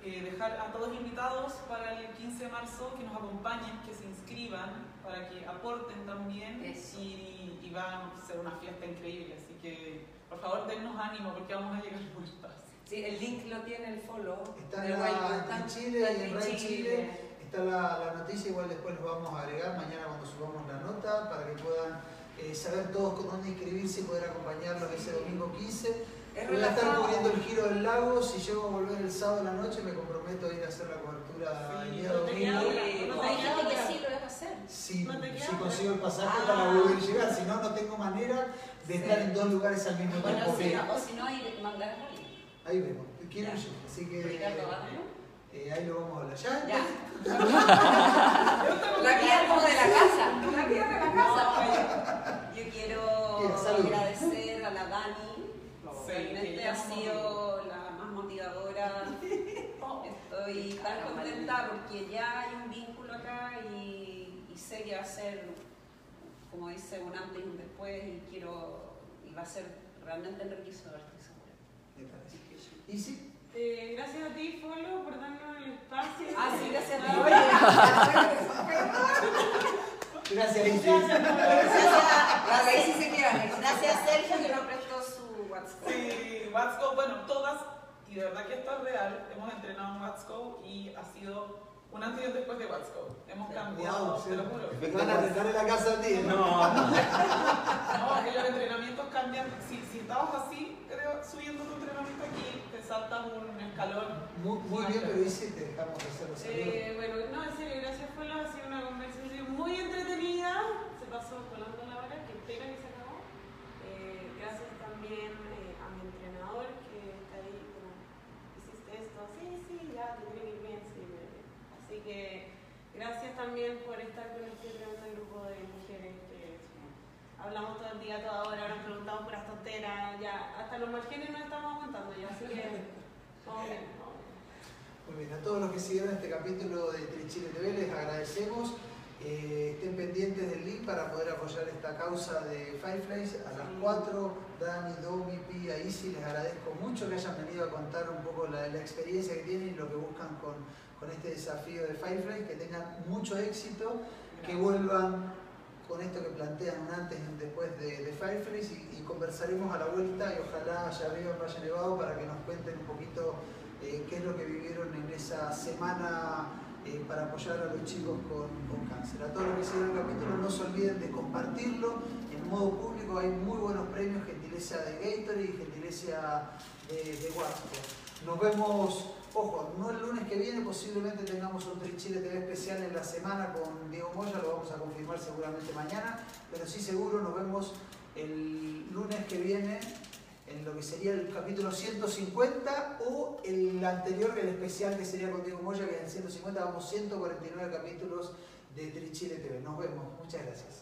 Eh, dejar a todos invitados para el 15 de marzo que nos acompañen, que se inscriban, para que aporten también Eso. y, y va a ser una fiesta increíble. Así que por favor dennos ánimo porque vamos a llegar muertas. Sí, el link lo tiene el follow. está la, Mountain, en Chile está y en Chile. Chile. Está la, la noticia, igual después los vamos a agregar mañana cuando subamos la nota para que puedan eh, saber todos con dónde inscribirse y poder acompañarlos ese domingo 15. Es Voy a estar cubriendo el giro del lago. Si llego a volver el sábado a la noche, me comprometo a ir a hacer la cobertura el día domingo. No no, te hay queda gente que sí lo vas a hacer. Si, si consigo el pasaje Ah. para poder llegar, si no, no tengo manera de estar en dos lugares al mismo Bueno, tiempo. si que- no, o si no, hay que mandar a alguien. Ahí vemos, quiero yo. Así que Ricardo, eh, ahí lo vamos a hablar. ¿Ya? Ya. (laughs) La guía como de la casa. La guía de la casa. Realmente ella ha sido la más motivadora. (laughs) Estoy tan contenta porque ya hay un vínculo acá y, y sé que va a ser, como dice, un antes y un después y quiero, y va a ser realmente enriquecedor, estoy segura. Me parece. ¿Y sí? Eh, gracias a ti, Folo, por darnos el espacio. Ah, sí, gracias a ti. (laughs) Gracias. Gracias a Sergio que nos WhatsApp. Sí, bueno, todas, y de verdad que esto es real, hemos entrenado en What's Go y ha sido un antes y un después de What's Go. Hemos cambiado, te lo juro. Me van a rentar en la casa a ti. ¿no? No, No, que los entrenamientos cambian. Si, si estabas así, creo, subiendo tu entrenamiento aquí, te saltas un escalón. Muy, muy bien, pero Isi, te dejamos hacer los saludos. Eh, bueno, no, en serio, gracias Folo, ha sido una conversación muy entretenida. Se pasó volando la hora, que pena que se. Eh, eh, a mi entrenador que está ahí, como, hiciste esto, sí, sí, ya, te tiene que ir bien, sí, bien. Así que gracias también por estar con este grupo de mujeres que hablamos todo el día, toda hora, nos preguntamos por las tonteras, ya, hasta los márgenes nos estamos aguantando ya, así que (laughs) vamos bien, vamos bien. Muy bien, a todos los que siguieron este capítulo de Trichile TV les agradecemos. Eh, estén pendientes del link para poder apoyar esta causa de Fireflies. A las 4, Dani, Domi, Pia, Isi, les agradezco mucho que hayan venido a contar un poco la, la experiencia que tienen y lo que buscan con, con este desafío de Fireflies. Que tengan mucho éxito, que vuelvan con esto que plantean un antes y un después de, de Fireflies y, y conversaremos a la vuelta y ojalá allá arriba en Valle Nevado para que nos cuenten un poquito eh, qué es lo que vivieron en esa semana eh, para apoyar a los chicos con, cáncer. A todos los que siguen el capítulo no se olviden de compartirlo en modo público, hay muy buenos premios, gentileza de Gatorade y gentileza de, de. Nos vemos, ojo, no el lunes que viene, posiblemente tengamos un Chile TV especial en la semana con Diego Moya, lo vamos a confirmar seguramente mañana, pero sí seguro nos vemos el lunes que viene en lo que sería el capítulo 150 o el anterior, el especial que sería con Diego Moya, que en el 150 vamos 149 capítulos de Trichile TV. Nos vemos. Muchas gracias.